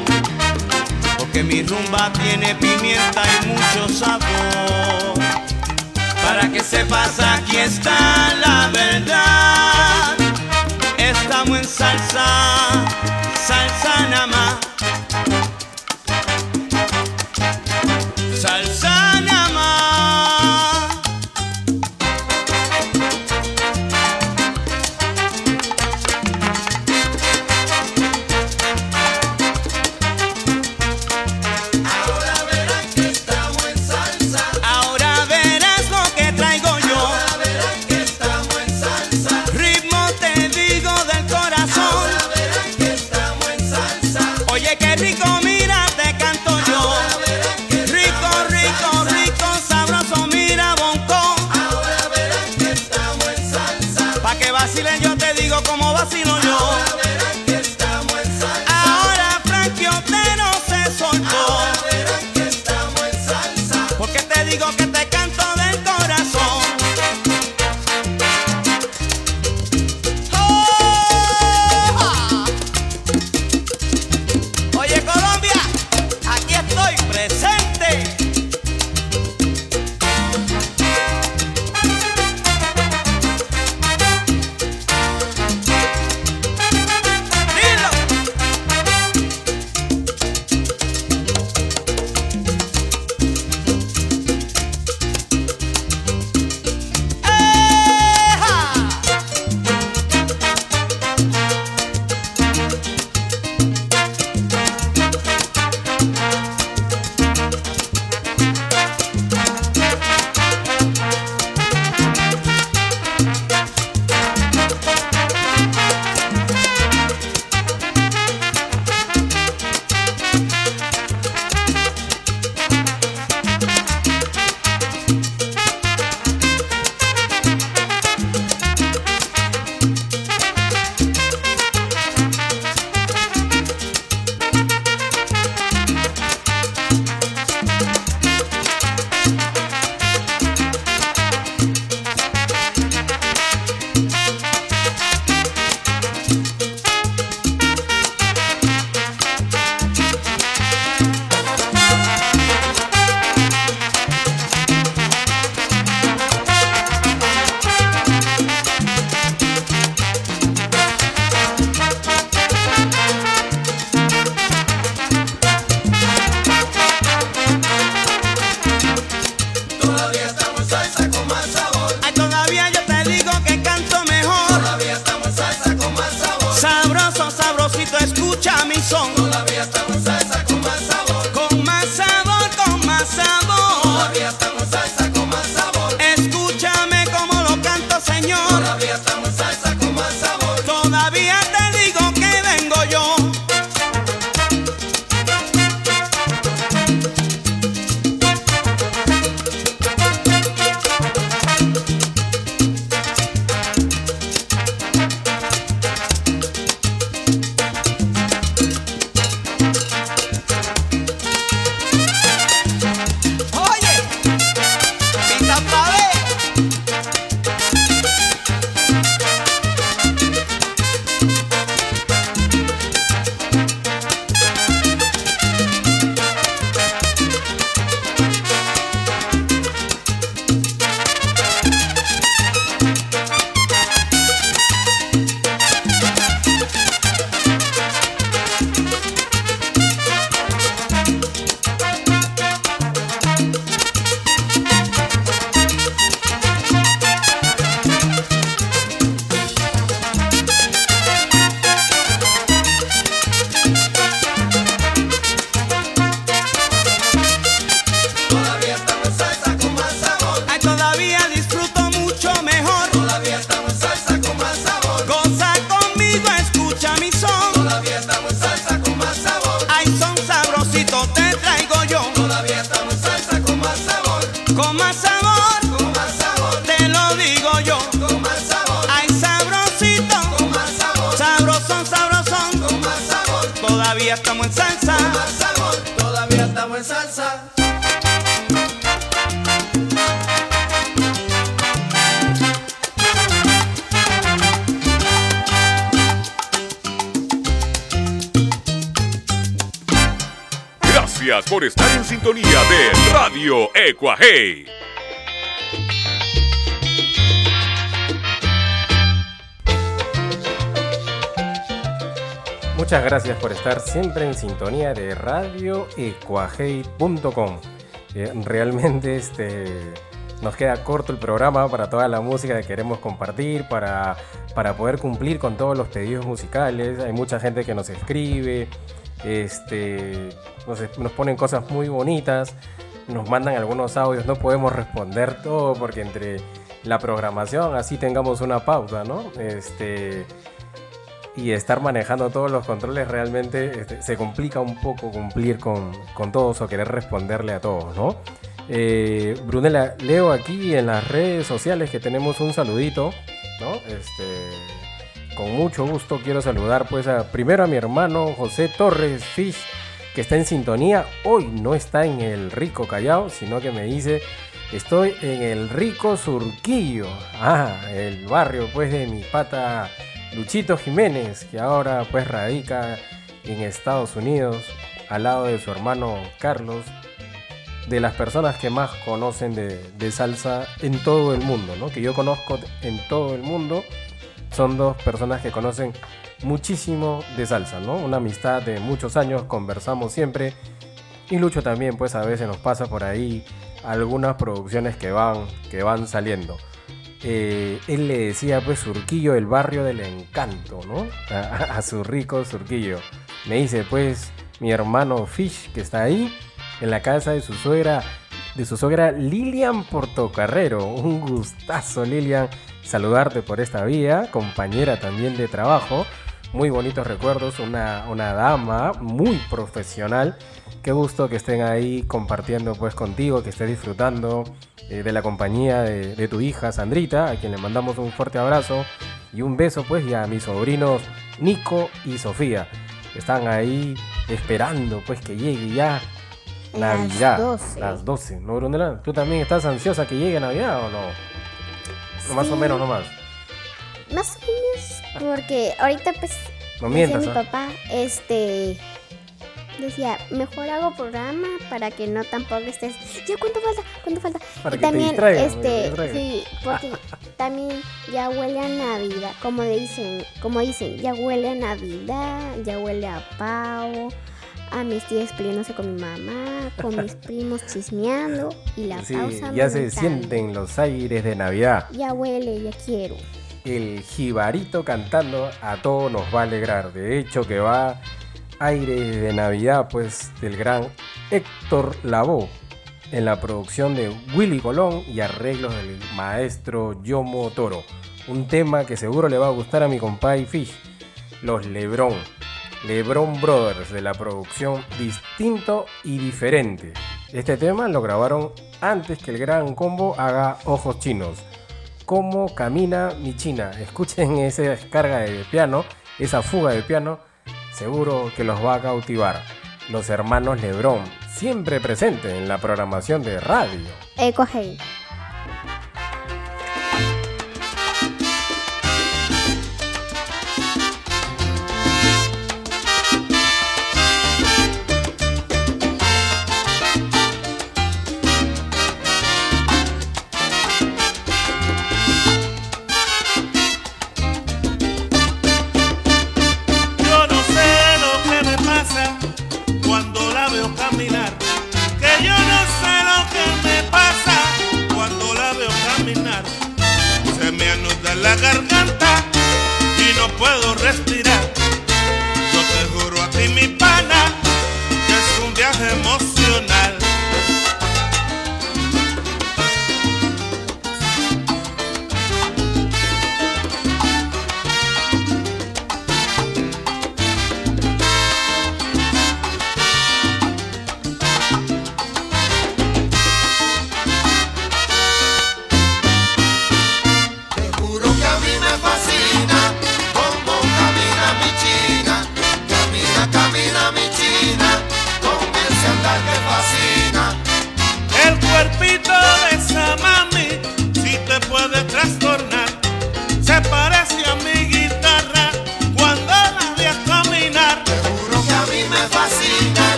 Porque mi rumba tiene pimienta y mucho sabor. Para que sepas, aquí está la verdad. Estamos en salsa, salsa nada más. Muchas gracias por estar siempre en sintonía de radioecuajei.com. Eh, realmente este, nos queda corto el programa para toda la música que queremos compartir, para, para poder cumplir con todos los pedidos musicales. Hay mucha gente que nos escribe, este, nos, nos ponen cosas muy bonitas, nos mandan algunos audios, no podemos responder todo porque entre la programación así tengamos una pauta, ¿no? Este, y estar manejando todos los controles realmente este, se complica un poco cumplir con, con todos o querer responderle a todos, ¿no? Eh, leo aquí en las redes sociales que tenemos un saludito, ¿no? Este, con mucho gusto quiero saludar pues a, primero a mi hermano José Torres Fish, que está en sintonía. Hoy no está en el rico Callao, sino que me dice, estoy en el rico Surquillo. Ah, el barrio pues de mi pata Luchito Jiménez, que ahora pues radica en Estados Unidos, al lado de su hermano Carlos, de las personas que más conocen de, salsa en todo el mundo, ¿no? Que yo conozco en todo el mundo, son dos personas que conocen muchísimo de salsa, ¿no? Una amistad de muchos años, conversamos siempre. Y Lucho también, pues a veces nos pasa por ahí algunas producciones que van, que van saliendo. Eh, él le decía, pues, Surquillo, el barrio del encanto, ¿no? A, su rico Surquillo. Me dice, pues, mi hermano Fish, que está ahí, en la casa de su suegra, de su suegra Lilian Portocarrero. Un gustazo, Lilian, saludarte por esta vía, compañera también de trabajo. Muy bonitos recuerdos, una, una dama muy profesional. Qué gusto que estén ahí compartiendo pues contigo, que estés disfrutando eh, de la compañía de, de tu hija Sandrita, a quien le mandamos un fuerte abrazo y un beso pues y a mis sobrinos Nico y Sofía, están ahí esperando pues que llegue ya Las Navidad. 12. Las 12. ¿No? ¿Tú también estás ansiosa que llegue Navidad o no? Más o menos nomás. Más o menos, porque ahorita pues No decía mi ¿ah? papá, este decía, mejor hago programa para que no tampoco estés, ya cuánto falta, cuánto falta. Para y que también te este, sí, porque también ya huele a Navidad, como dicen, como dicen, ya huele a Navidad, ya huele a pavo. A mis tías peleándose con mi mamá, con mis primos chismeando y la Sí, pausa ya se sienten los aires de Navidad. Ya huele, ya quiero. El jibarito cantando a todos nos va a alegrar. De hecho, que va aires de Navidad, pues del gran Héctor Lavoe en la producción de Willy Colón y arreglos del maestro Yomo Toro. Un tema que seguro le va a gustar a mi compadre Fish, los Lebron. Lebron Brothers de la producción Distinto y Diferente. Este tema lo grabaron antes que el gran combo haga Ojos Chinos. Cómo camina mi china. Escuchen esa descarga de piano, esa fuga de piano, seguro que los va a cautivar. Los hermanos Lebron, siempre presentes en la programación de radio. Eco.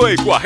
Oi, 4.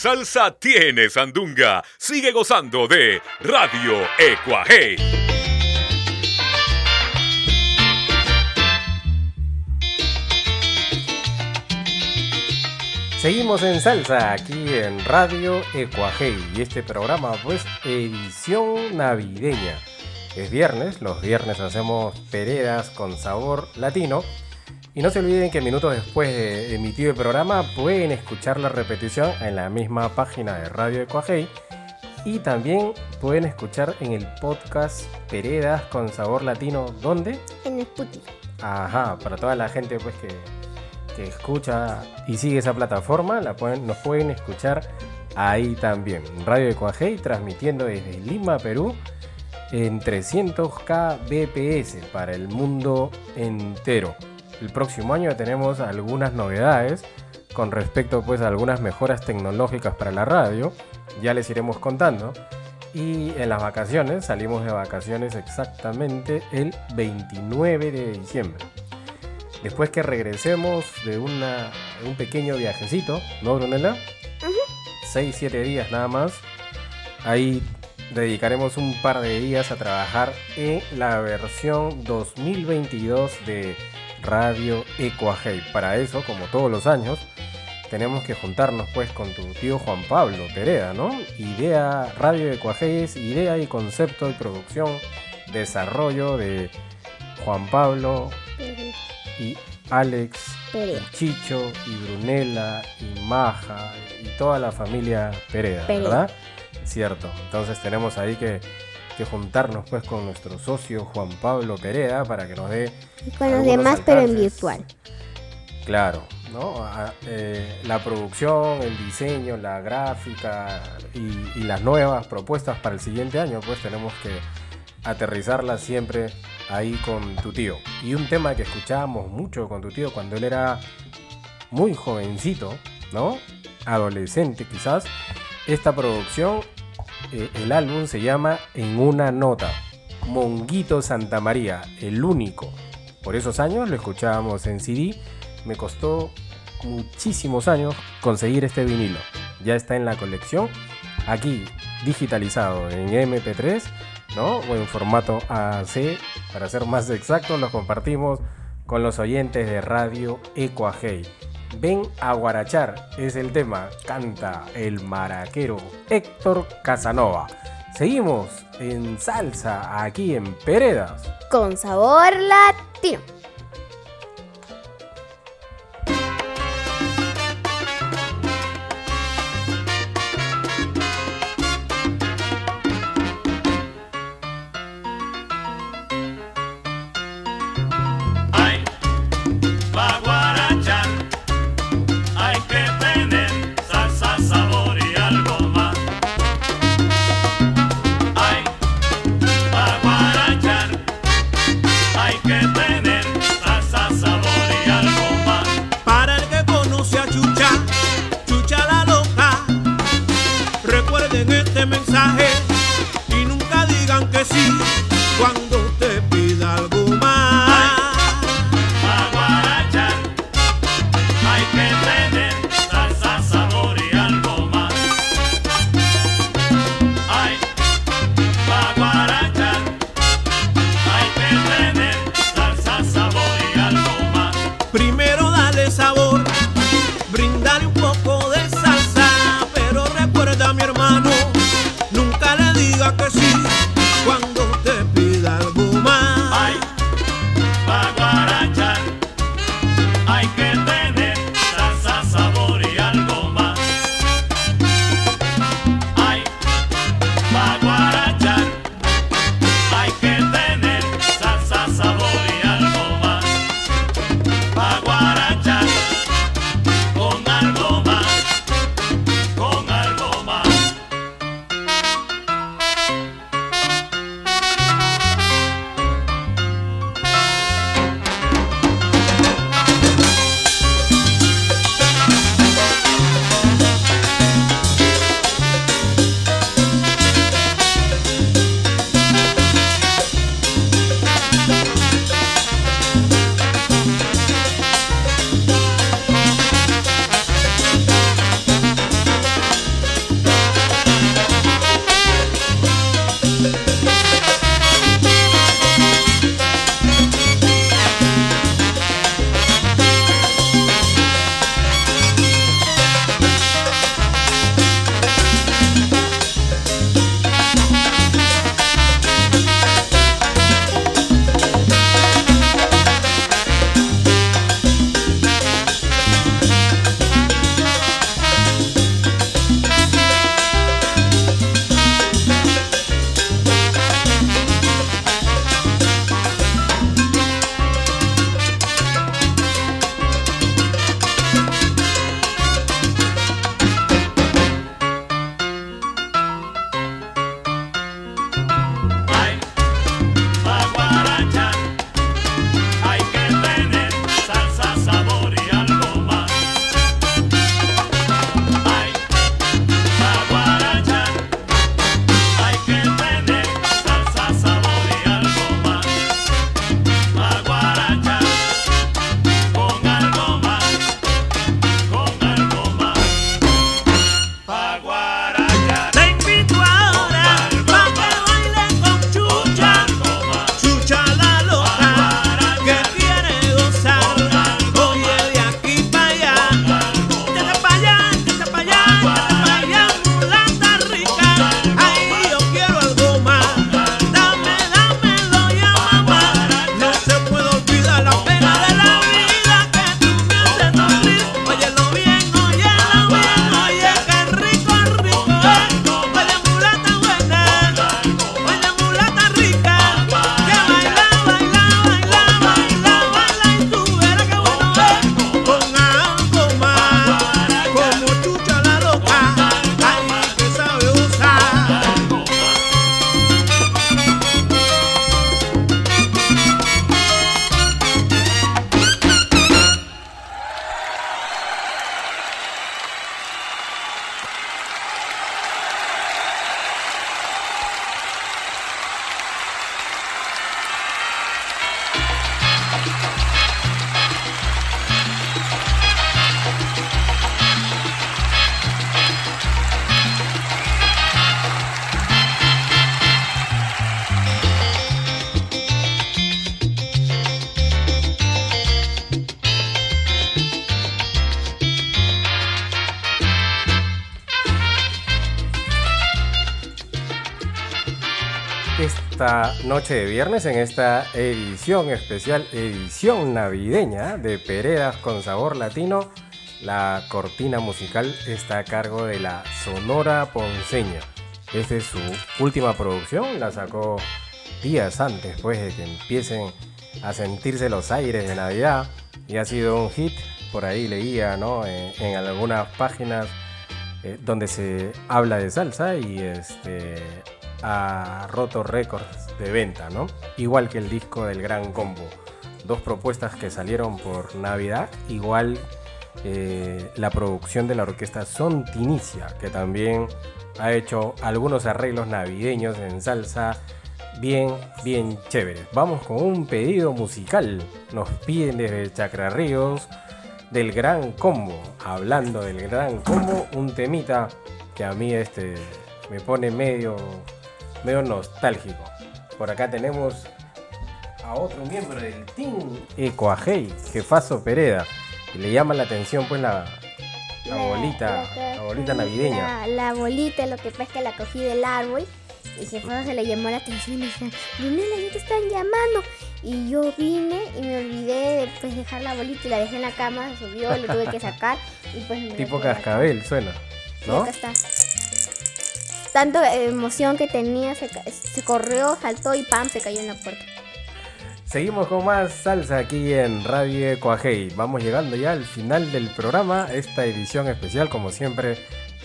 Salsa tiene sandunga. Sigue gozando de Radio Ecuaje. Seguimos en salsa aquí en Radio Ecuajei y este programa pues edición navideña. Es viernes, los viernes hacemos peredas con sabor latino y no se olviden que minutos después de emitido el programa pueden escuchar la repetición en la misma página de Radio Ecuajei y también pueden escuchar en el podcast Peredas con sabor latino ¿dónde? En Spotify. Ajá, para toda la gente pues que, que escucha y sigue esa plataforma, la pueden, nos pueden escuchar ahí también. Radio de Coajei transmitiendo desde Lima, Perú, en 300 kbps para el mundo entero. El próximo año tenemos algunas novedades con respecto pues a algunas mejoras tecnológicas para la radio. Ya les iremos contando. Y en las vacaciones, salimos de vacaciones exactamente el 29 de diciembre. Después que regresemos de una, un pequeño viajecito, ¿no, Brunella? 6-7 días nada más. Ahí dedicaremos un par de días a trabajar en la versión 2022 de Radio Ecuajei. Para eso, como todos los años, tenemos que juntarnos pues con tu tío Juan Pablo Pereda, ¿no? Idea, Radio Ecuajei es idea y concepto y producción, desarrollo de Juan Pablo y Alex, y Chicho y Brunella y Maja y toda la familia Pereda, Pereda. ¿verdad? Cierto. Entonces tenemos ahí que, que juntarnos pues con nuestro socio Juan Pablo Pereda para que nos dé Y con los demás, pero en virtual. Claro, ¿no? A- eh, la producción, el diseño, la gráfica y, y las nuevas propuestas para el siguiente año, pues tenemos que aterrizarlas siempre ahí con tu tío. Y un tema que escuchábamos mucho con tu tío cuando él era muy jovencito, ¿no? Adolescente quizás. Esta producción, eh, el álbum se llama En una nota. Monguito Santa María, el único. Por esos años lo escuchábamos en CD. Me costó muchísimos años conseguir este vinilo. Ya está en la colección. Aquí, digitalizado en MP3, ¿no? O en formato AC. Para ser más exactos, lo compartimos con los oyentes de Radio Ecuajei. Ven a Guarachar es el tema. Canta el maraquero Héctor Casanova. Seguimos en salsa aquí en Peredas. Con sabor latino. Noche de viernes en esta edición especial, edición navideña de Peredas con sabor latino. La cortina musical está a cargo de la Sonora Ponceña. Esta es su última producción, la sacó días antes pues de que empiecen a sentirse los aires de Navidad y ha sido un hit, por ahí leía ¿no? en, algunas páginas eh, donde se habla de salsa y este ha roto récords de venta, ¿no? Igual que el disco del Gran Combo. Dos propuestas que salieron por Navidad, igual eh, la producción de la orquesta Son Tinicia, que también ha hecho algunos arreglos navideños en salsa bien, bien chéveres. Vamos con un pedido musical. Nos piden desde Chacra Ríos del Gran Combo. Hablando del Gran Combo, un temita que a mí este me pone medio, medio nostálgico. Por acá tenemos a otro miembro del Team Ecoajei, Jefazo Pereda. Y le llama la atención pues la, la bolita, la bolita navideña. La, la bolita, lo que pasa es que la cogí del árbol. Y jefa se le llamó la atención y dijeron, Brunella, ya te están llamando. Y yo vine y me olvidé de pues, dejar la bolita y la dejé en la cama, subió, lo tuve que sacar. Y pues me Tipo la cascabel suena, Y ¿no? acá está. Tanto emoción que tenía, se, se corrió, saltó y pam, se cayó en la puerta. Seguimos con más salsa aquí en Radio Ecuajei. Vamos llegando ya al final del programa. Esta edición especial, como siempre,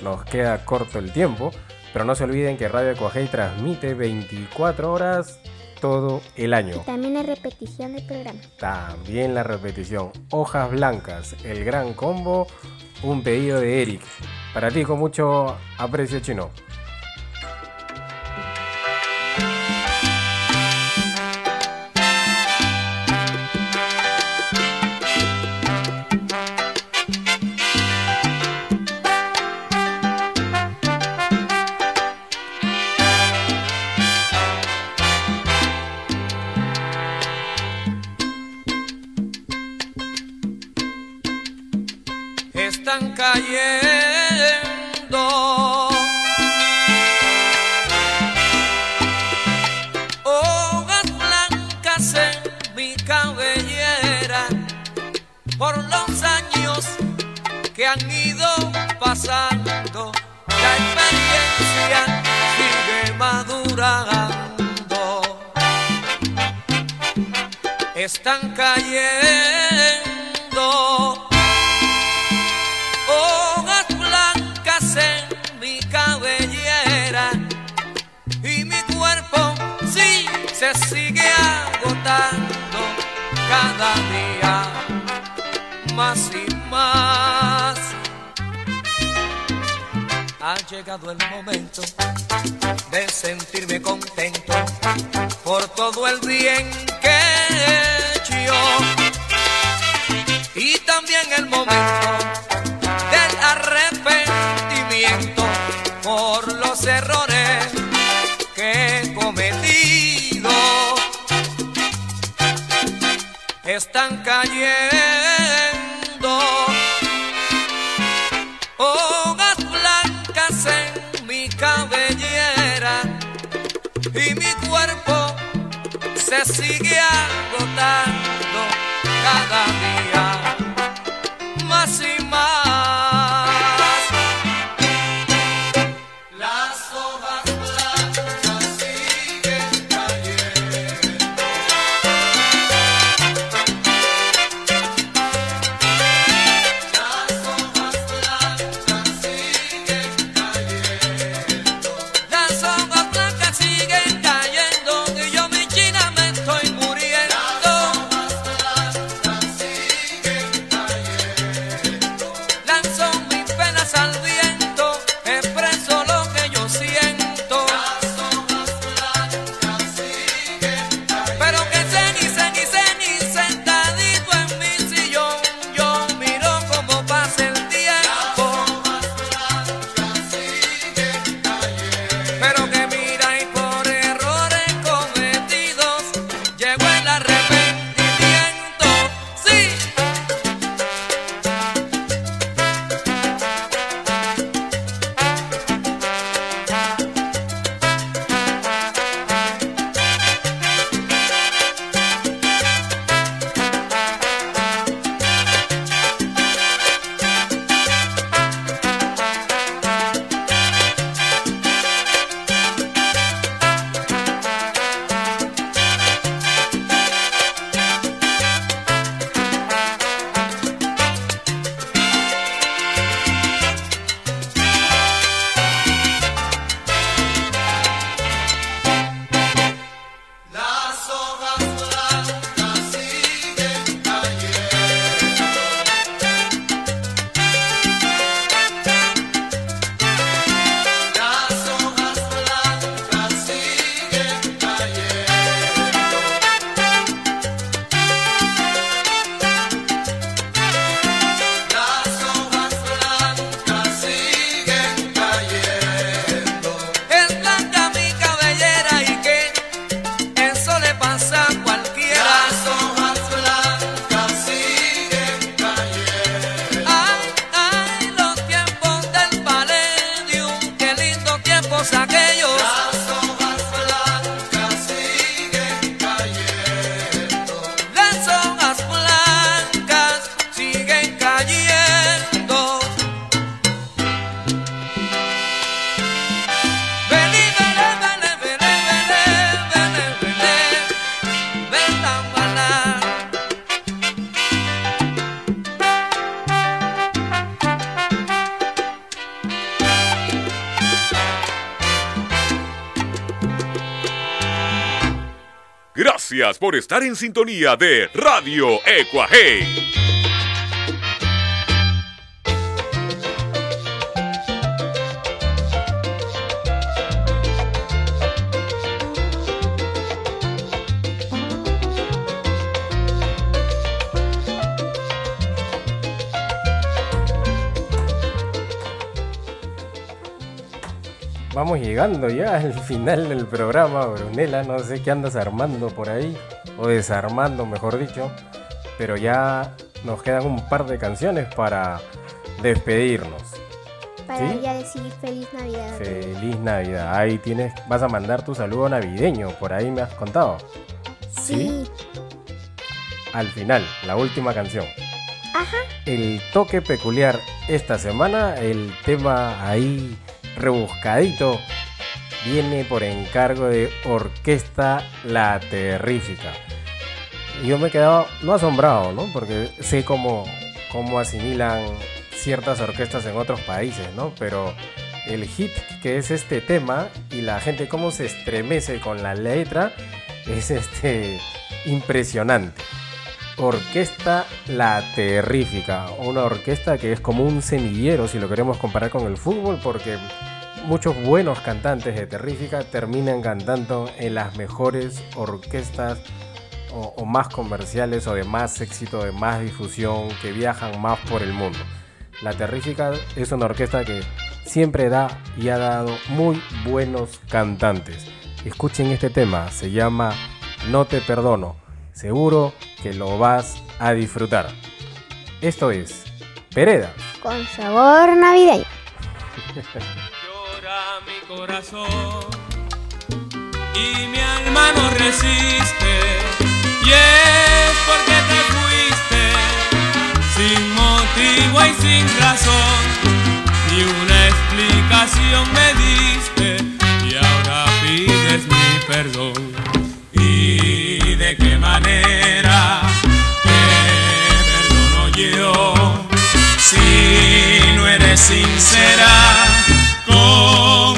nos queda corto el tiempo. Pero no se olviden que Radio Ecuajei transmite 24 horas todo el año. También hay repetición del programa. También la repetición. Hojas blancas, el gran combo, un pedido de Eric. Para ti con mucho aprecio chino. Están cayendo hojas blancas en mi cabellera y mi cuerpo sí se sigue agotando cada día más y Ha llegado el momento de sentirme contento por todo el bien que he hecho y también el momento del arrepentimiento por los errores que he cometido. Están cayendo se sigue agotando cada Gracias por estar en sintonía de Radio Ecuaje. Llegando ya al final del programa, Brunella. No sé qué andas armando por ahí, o desarmando, mejor dicho. Pero ya nos quedan un par de canciones para despedirnos. Para ¿Sí? ya decir feliz Navidad. Feliz Navidad. Ahí tienes, vas a mandar tu saludo navideño, por ahí me has contado. Sí. Al final, la última canción. Ajá. El toque peculiar esta semana, el tema ahí rebuscadito, viene por encargo de Orquesta La Terrífica. Yo me he quedado, no asombrado, ¿no? Porque sé cómo, cómo asimilan ciertas orquestas en otros países, ¿no? Pero el hit que es este tema y la gente cómo se estremece con la letra es este impresionante. Orquesta La Terrífica, una orquesta que es como un semillero si lo queremos comparar con el fútbol, porque muchos buenos cantantes de Terrífica terminan cantando en las mejores orquestas o, más comerciales o de más éxito, de más difusión, que viajan más por el mundo. La Terrífica es una orquesta que siempre da y ha dado muy buenos cantantes. Escuchen este tema, se llama No te perdono. Seguro que lo vas a disfrutar. Esto es Pereda. Con sabor navideño. Llora mi corazón y mi alma no resiste. Y es porque te fuiste sin motivo y sin razón. Ni una explicación me diste y ahora pides mi perdón. ¿Y de qué manera te perdono yo? Si no eres sincera con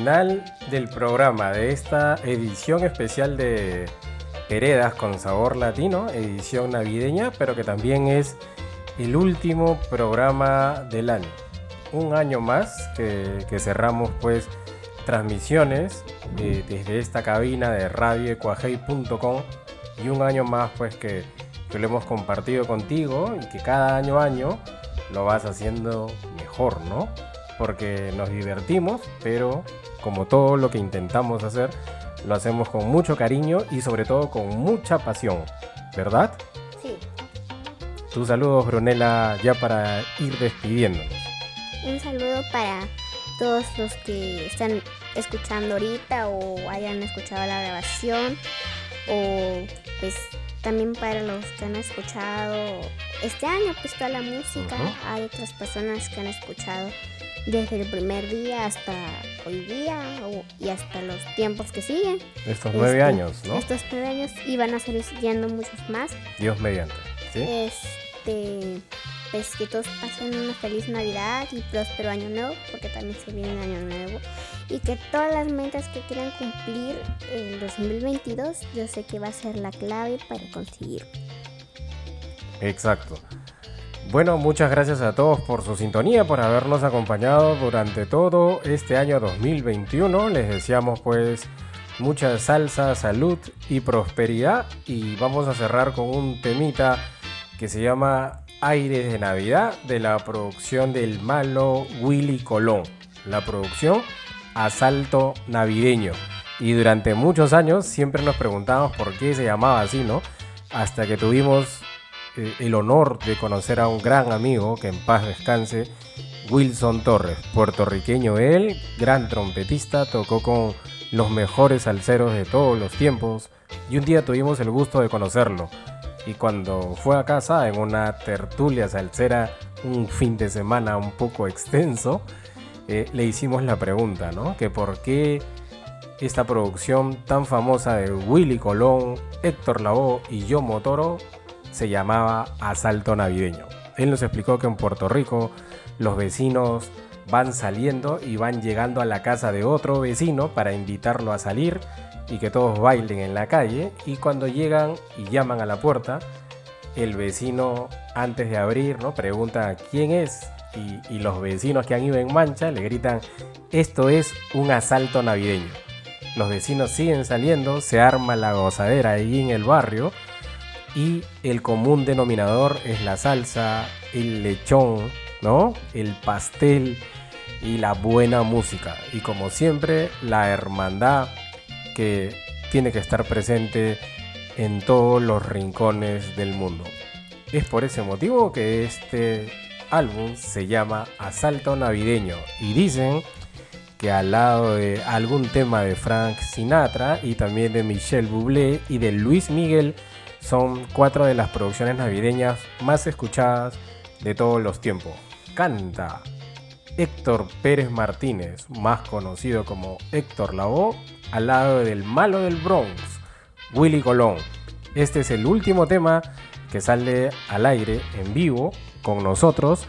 final del programa de esta edición especial de Heredas con Sabor Latino, edición navideña, pero que también es el último programa del año. un año más que, cerramos pues transmisiones eh, desde esta cabina de radioecuajei.com y un año más pues que, lo hemos compartido contigo y que cada año año lo vas haciendo mejor, ¿no? Porque nos divertimos, pero como todo lo que intentamos hacer, lo hacemos con mucho cariño y sobre todo con mucha pasión, ¿verdad? Sí. Tus saludos, Brunella, ya para ir despidiéndonos. Un saludo para todos los que están escuchando ahorita o hayan escuchado la grabación o pues también para los que han escuchado este año pues toda la música Ujú. hay otras personas que han escuchado desde el primer día hasta hoy día o- y hasta los tiempos que siguen Estos nueve Este, años, ¿no? estos nueve años y van a seguir siguiendo muchos más Dios mediante. ¿sí? este, pues que todos pasen una feliz Navidad y próspero año nuevo, porque también se viene un año nuevo. Y que todas las metas que quieran cumplir en 2022, yo sé que va a ser la clave para conseguir. Exacto. Bueno, muchas gracias a todos por su sintonía, por habernos acompañado durante todo este año 2021. Les deseamos pues mucha salsa, salud y prosperidad. Y vamos a cerrar con un temita que se llama Aires de Navidad de la producción del malo Willy Colón. La producción Asalto Navideño. Y durante muchos años siempre nos preguntamos por qué se llamaba así, ¿no? Hasta que tuvimos eh, el honor de conocer a un gran amigo que en paz descanse, Wilson Torres, puertorriqueño él, gran trompetista, tocó con los mejores salseros de todos los tiempos y un día tuvimos el gusto de conocerlo. Y cuando fue a casa en una tertulia salsera, un fin de semana un poco extenso, eh, le hicimos la pregunta, ¿no? Que por qué esta producción tan famosa de Willy Colón, Héctor Lavoe y Yo Motoro se llamaba Asalto Navideño. Él nos explicó que en Puerto Rico los vecinos van saliendo y van llegando a la casa de otro vecino para invitarlo a salir y que todos bailen en la calle y cuando llegan y llaman a la puerta, el vecino antes de abrir ¿no? pregunta quién es y, y los vecinos que han ido en mancha le gritan esto es un asalto navideño. Los vecinos siguen saliendo, se arma la gozadera ahí en el barrio y el común denominador es la salsa, el lechón, ¿no? El pastel y la buena música. Y como siempre, la hermandad que tiene que estar presente en todos los rincones del mundo. Es por ese motivo que este álbum se llama Asalto Navideño y dicen que al lado de algún tema de Frank Sinatra y también de Michel Bublé y de Luis Miguel son cuatro de las producciones navideñas más escuchadas de todos los tiempos. Canta Héctor Pérez Martínez, más conocido como Héctor Lavoe, al lado del malo del Bronx, Willy Colón. Este es el último tema que sale al aire en vivo con nosotros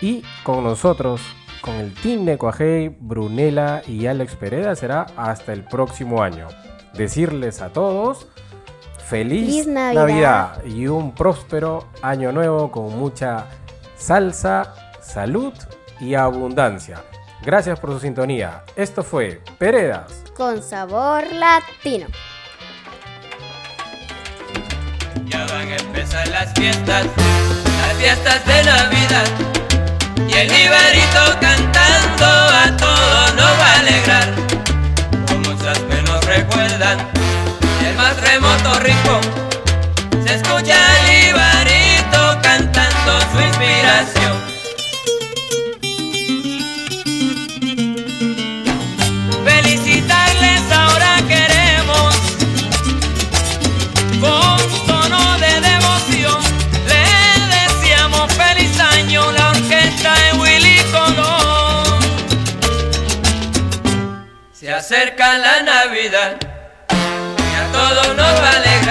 y con nosotros, con el team de Coajei, Brunella y Alex Pereda será hasta el próximo año. Decirles a todos feliz, Feliz Navidad. Navidad. y un próspero año nuevo con mucha salsa, salud y abundancia. Gracias por su sintonía. Esto fue Peredas. Con sabor latino. Ya van a empezar las fiestas, las fiestas de Navidad. Y el Ibarito cantando a todos nos va a alegrar. Con muchas que nos recuerdan el más remoto rincón. Se escucha al Ibarito cantando su inspiración. Felicitarles ahora queremos con tono de devoción le deseamos feliz año la orquesta de Willy Colón. Se acerca la Navidad todos nos va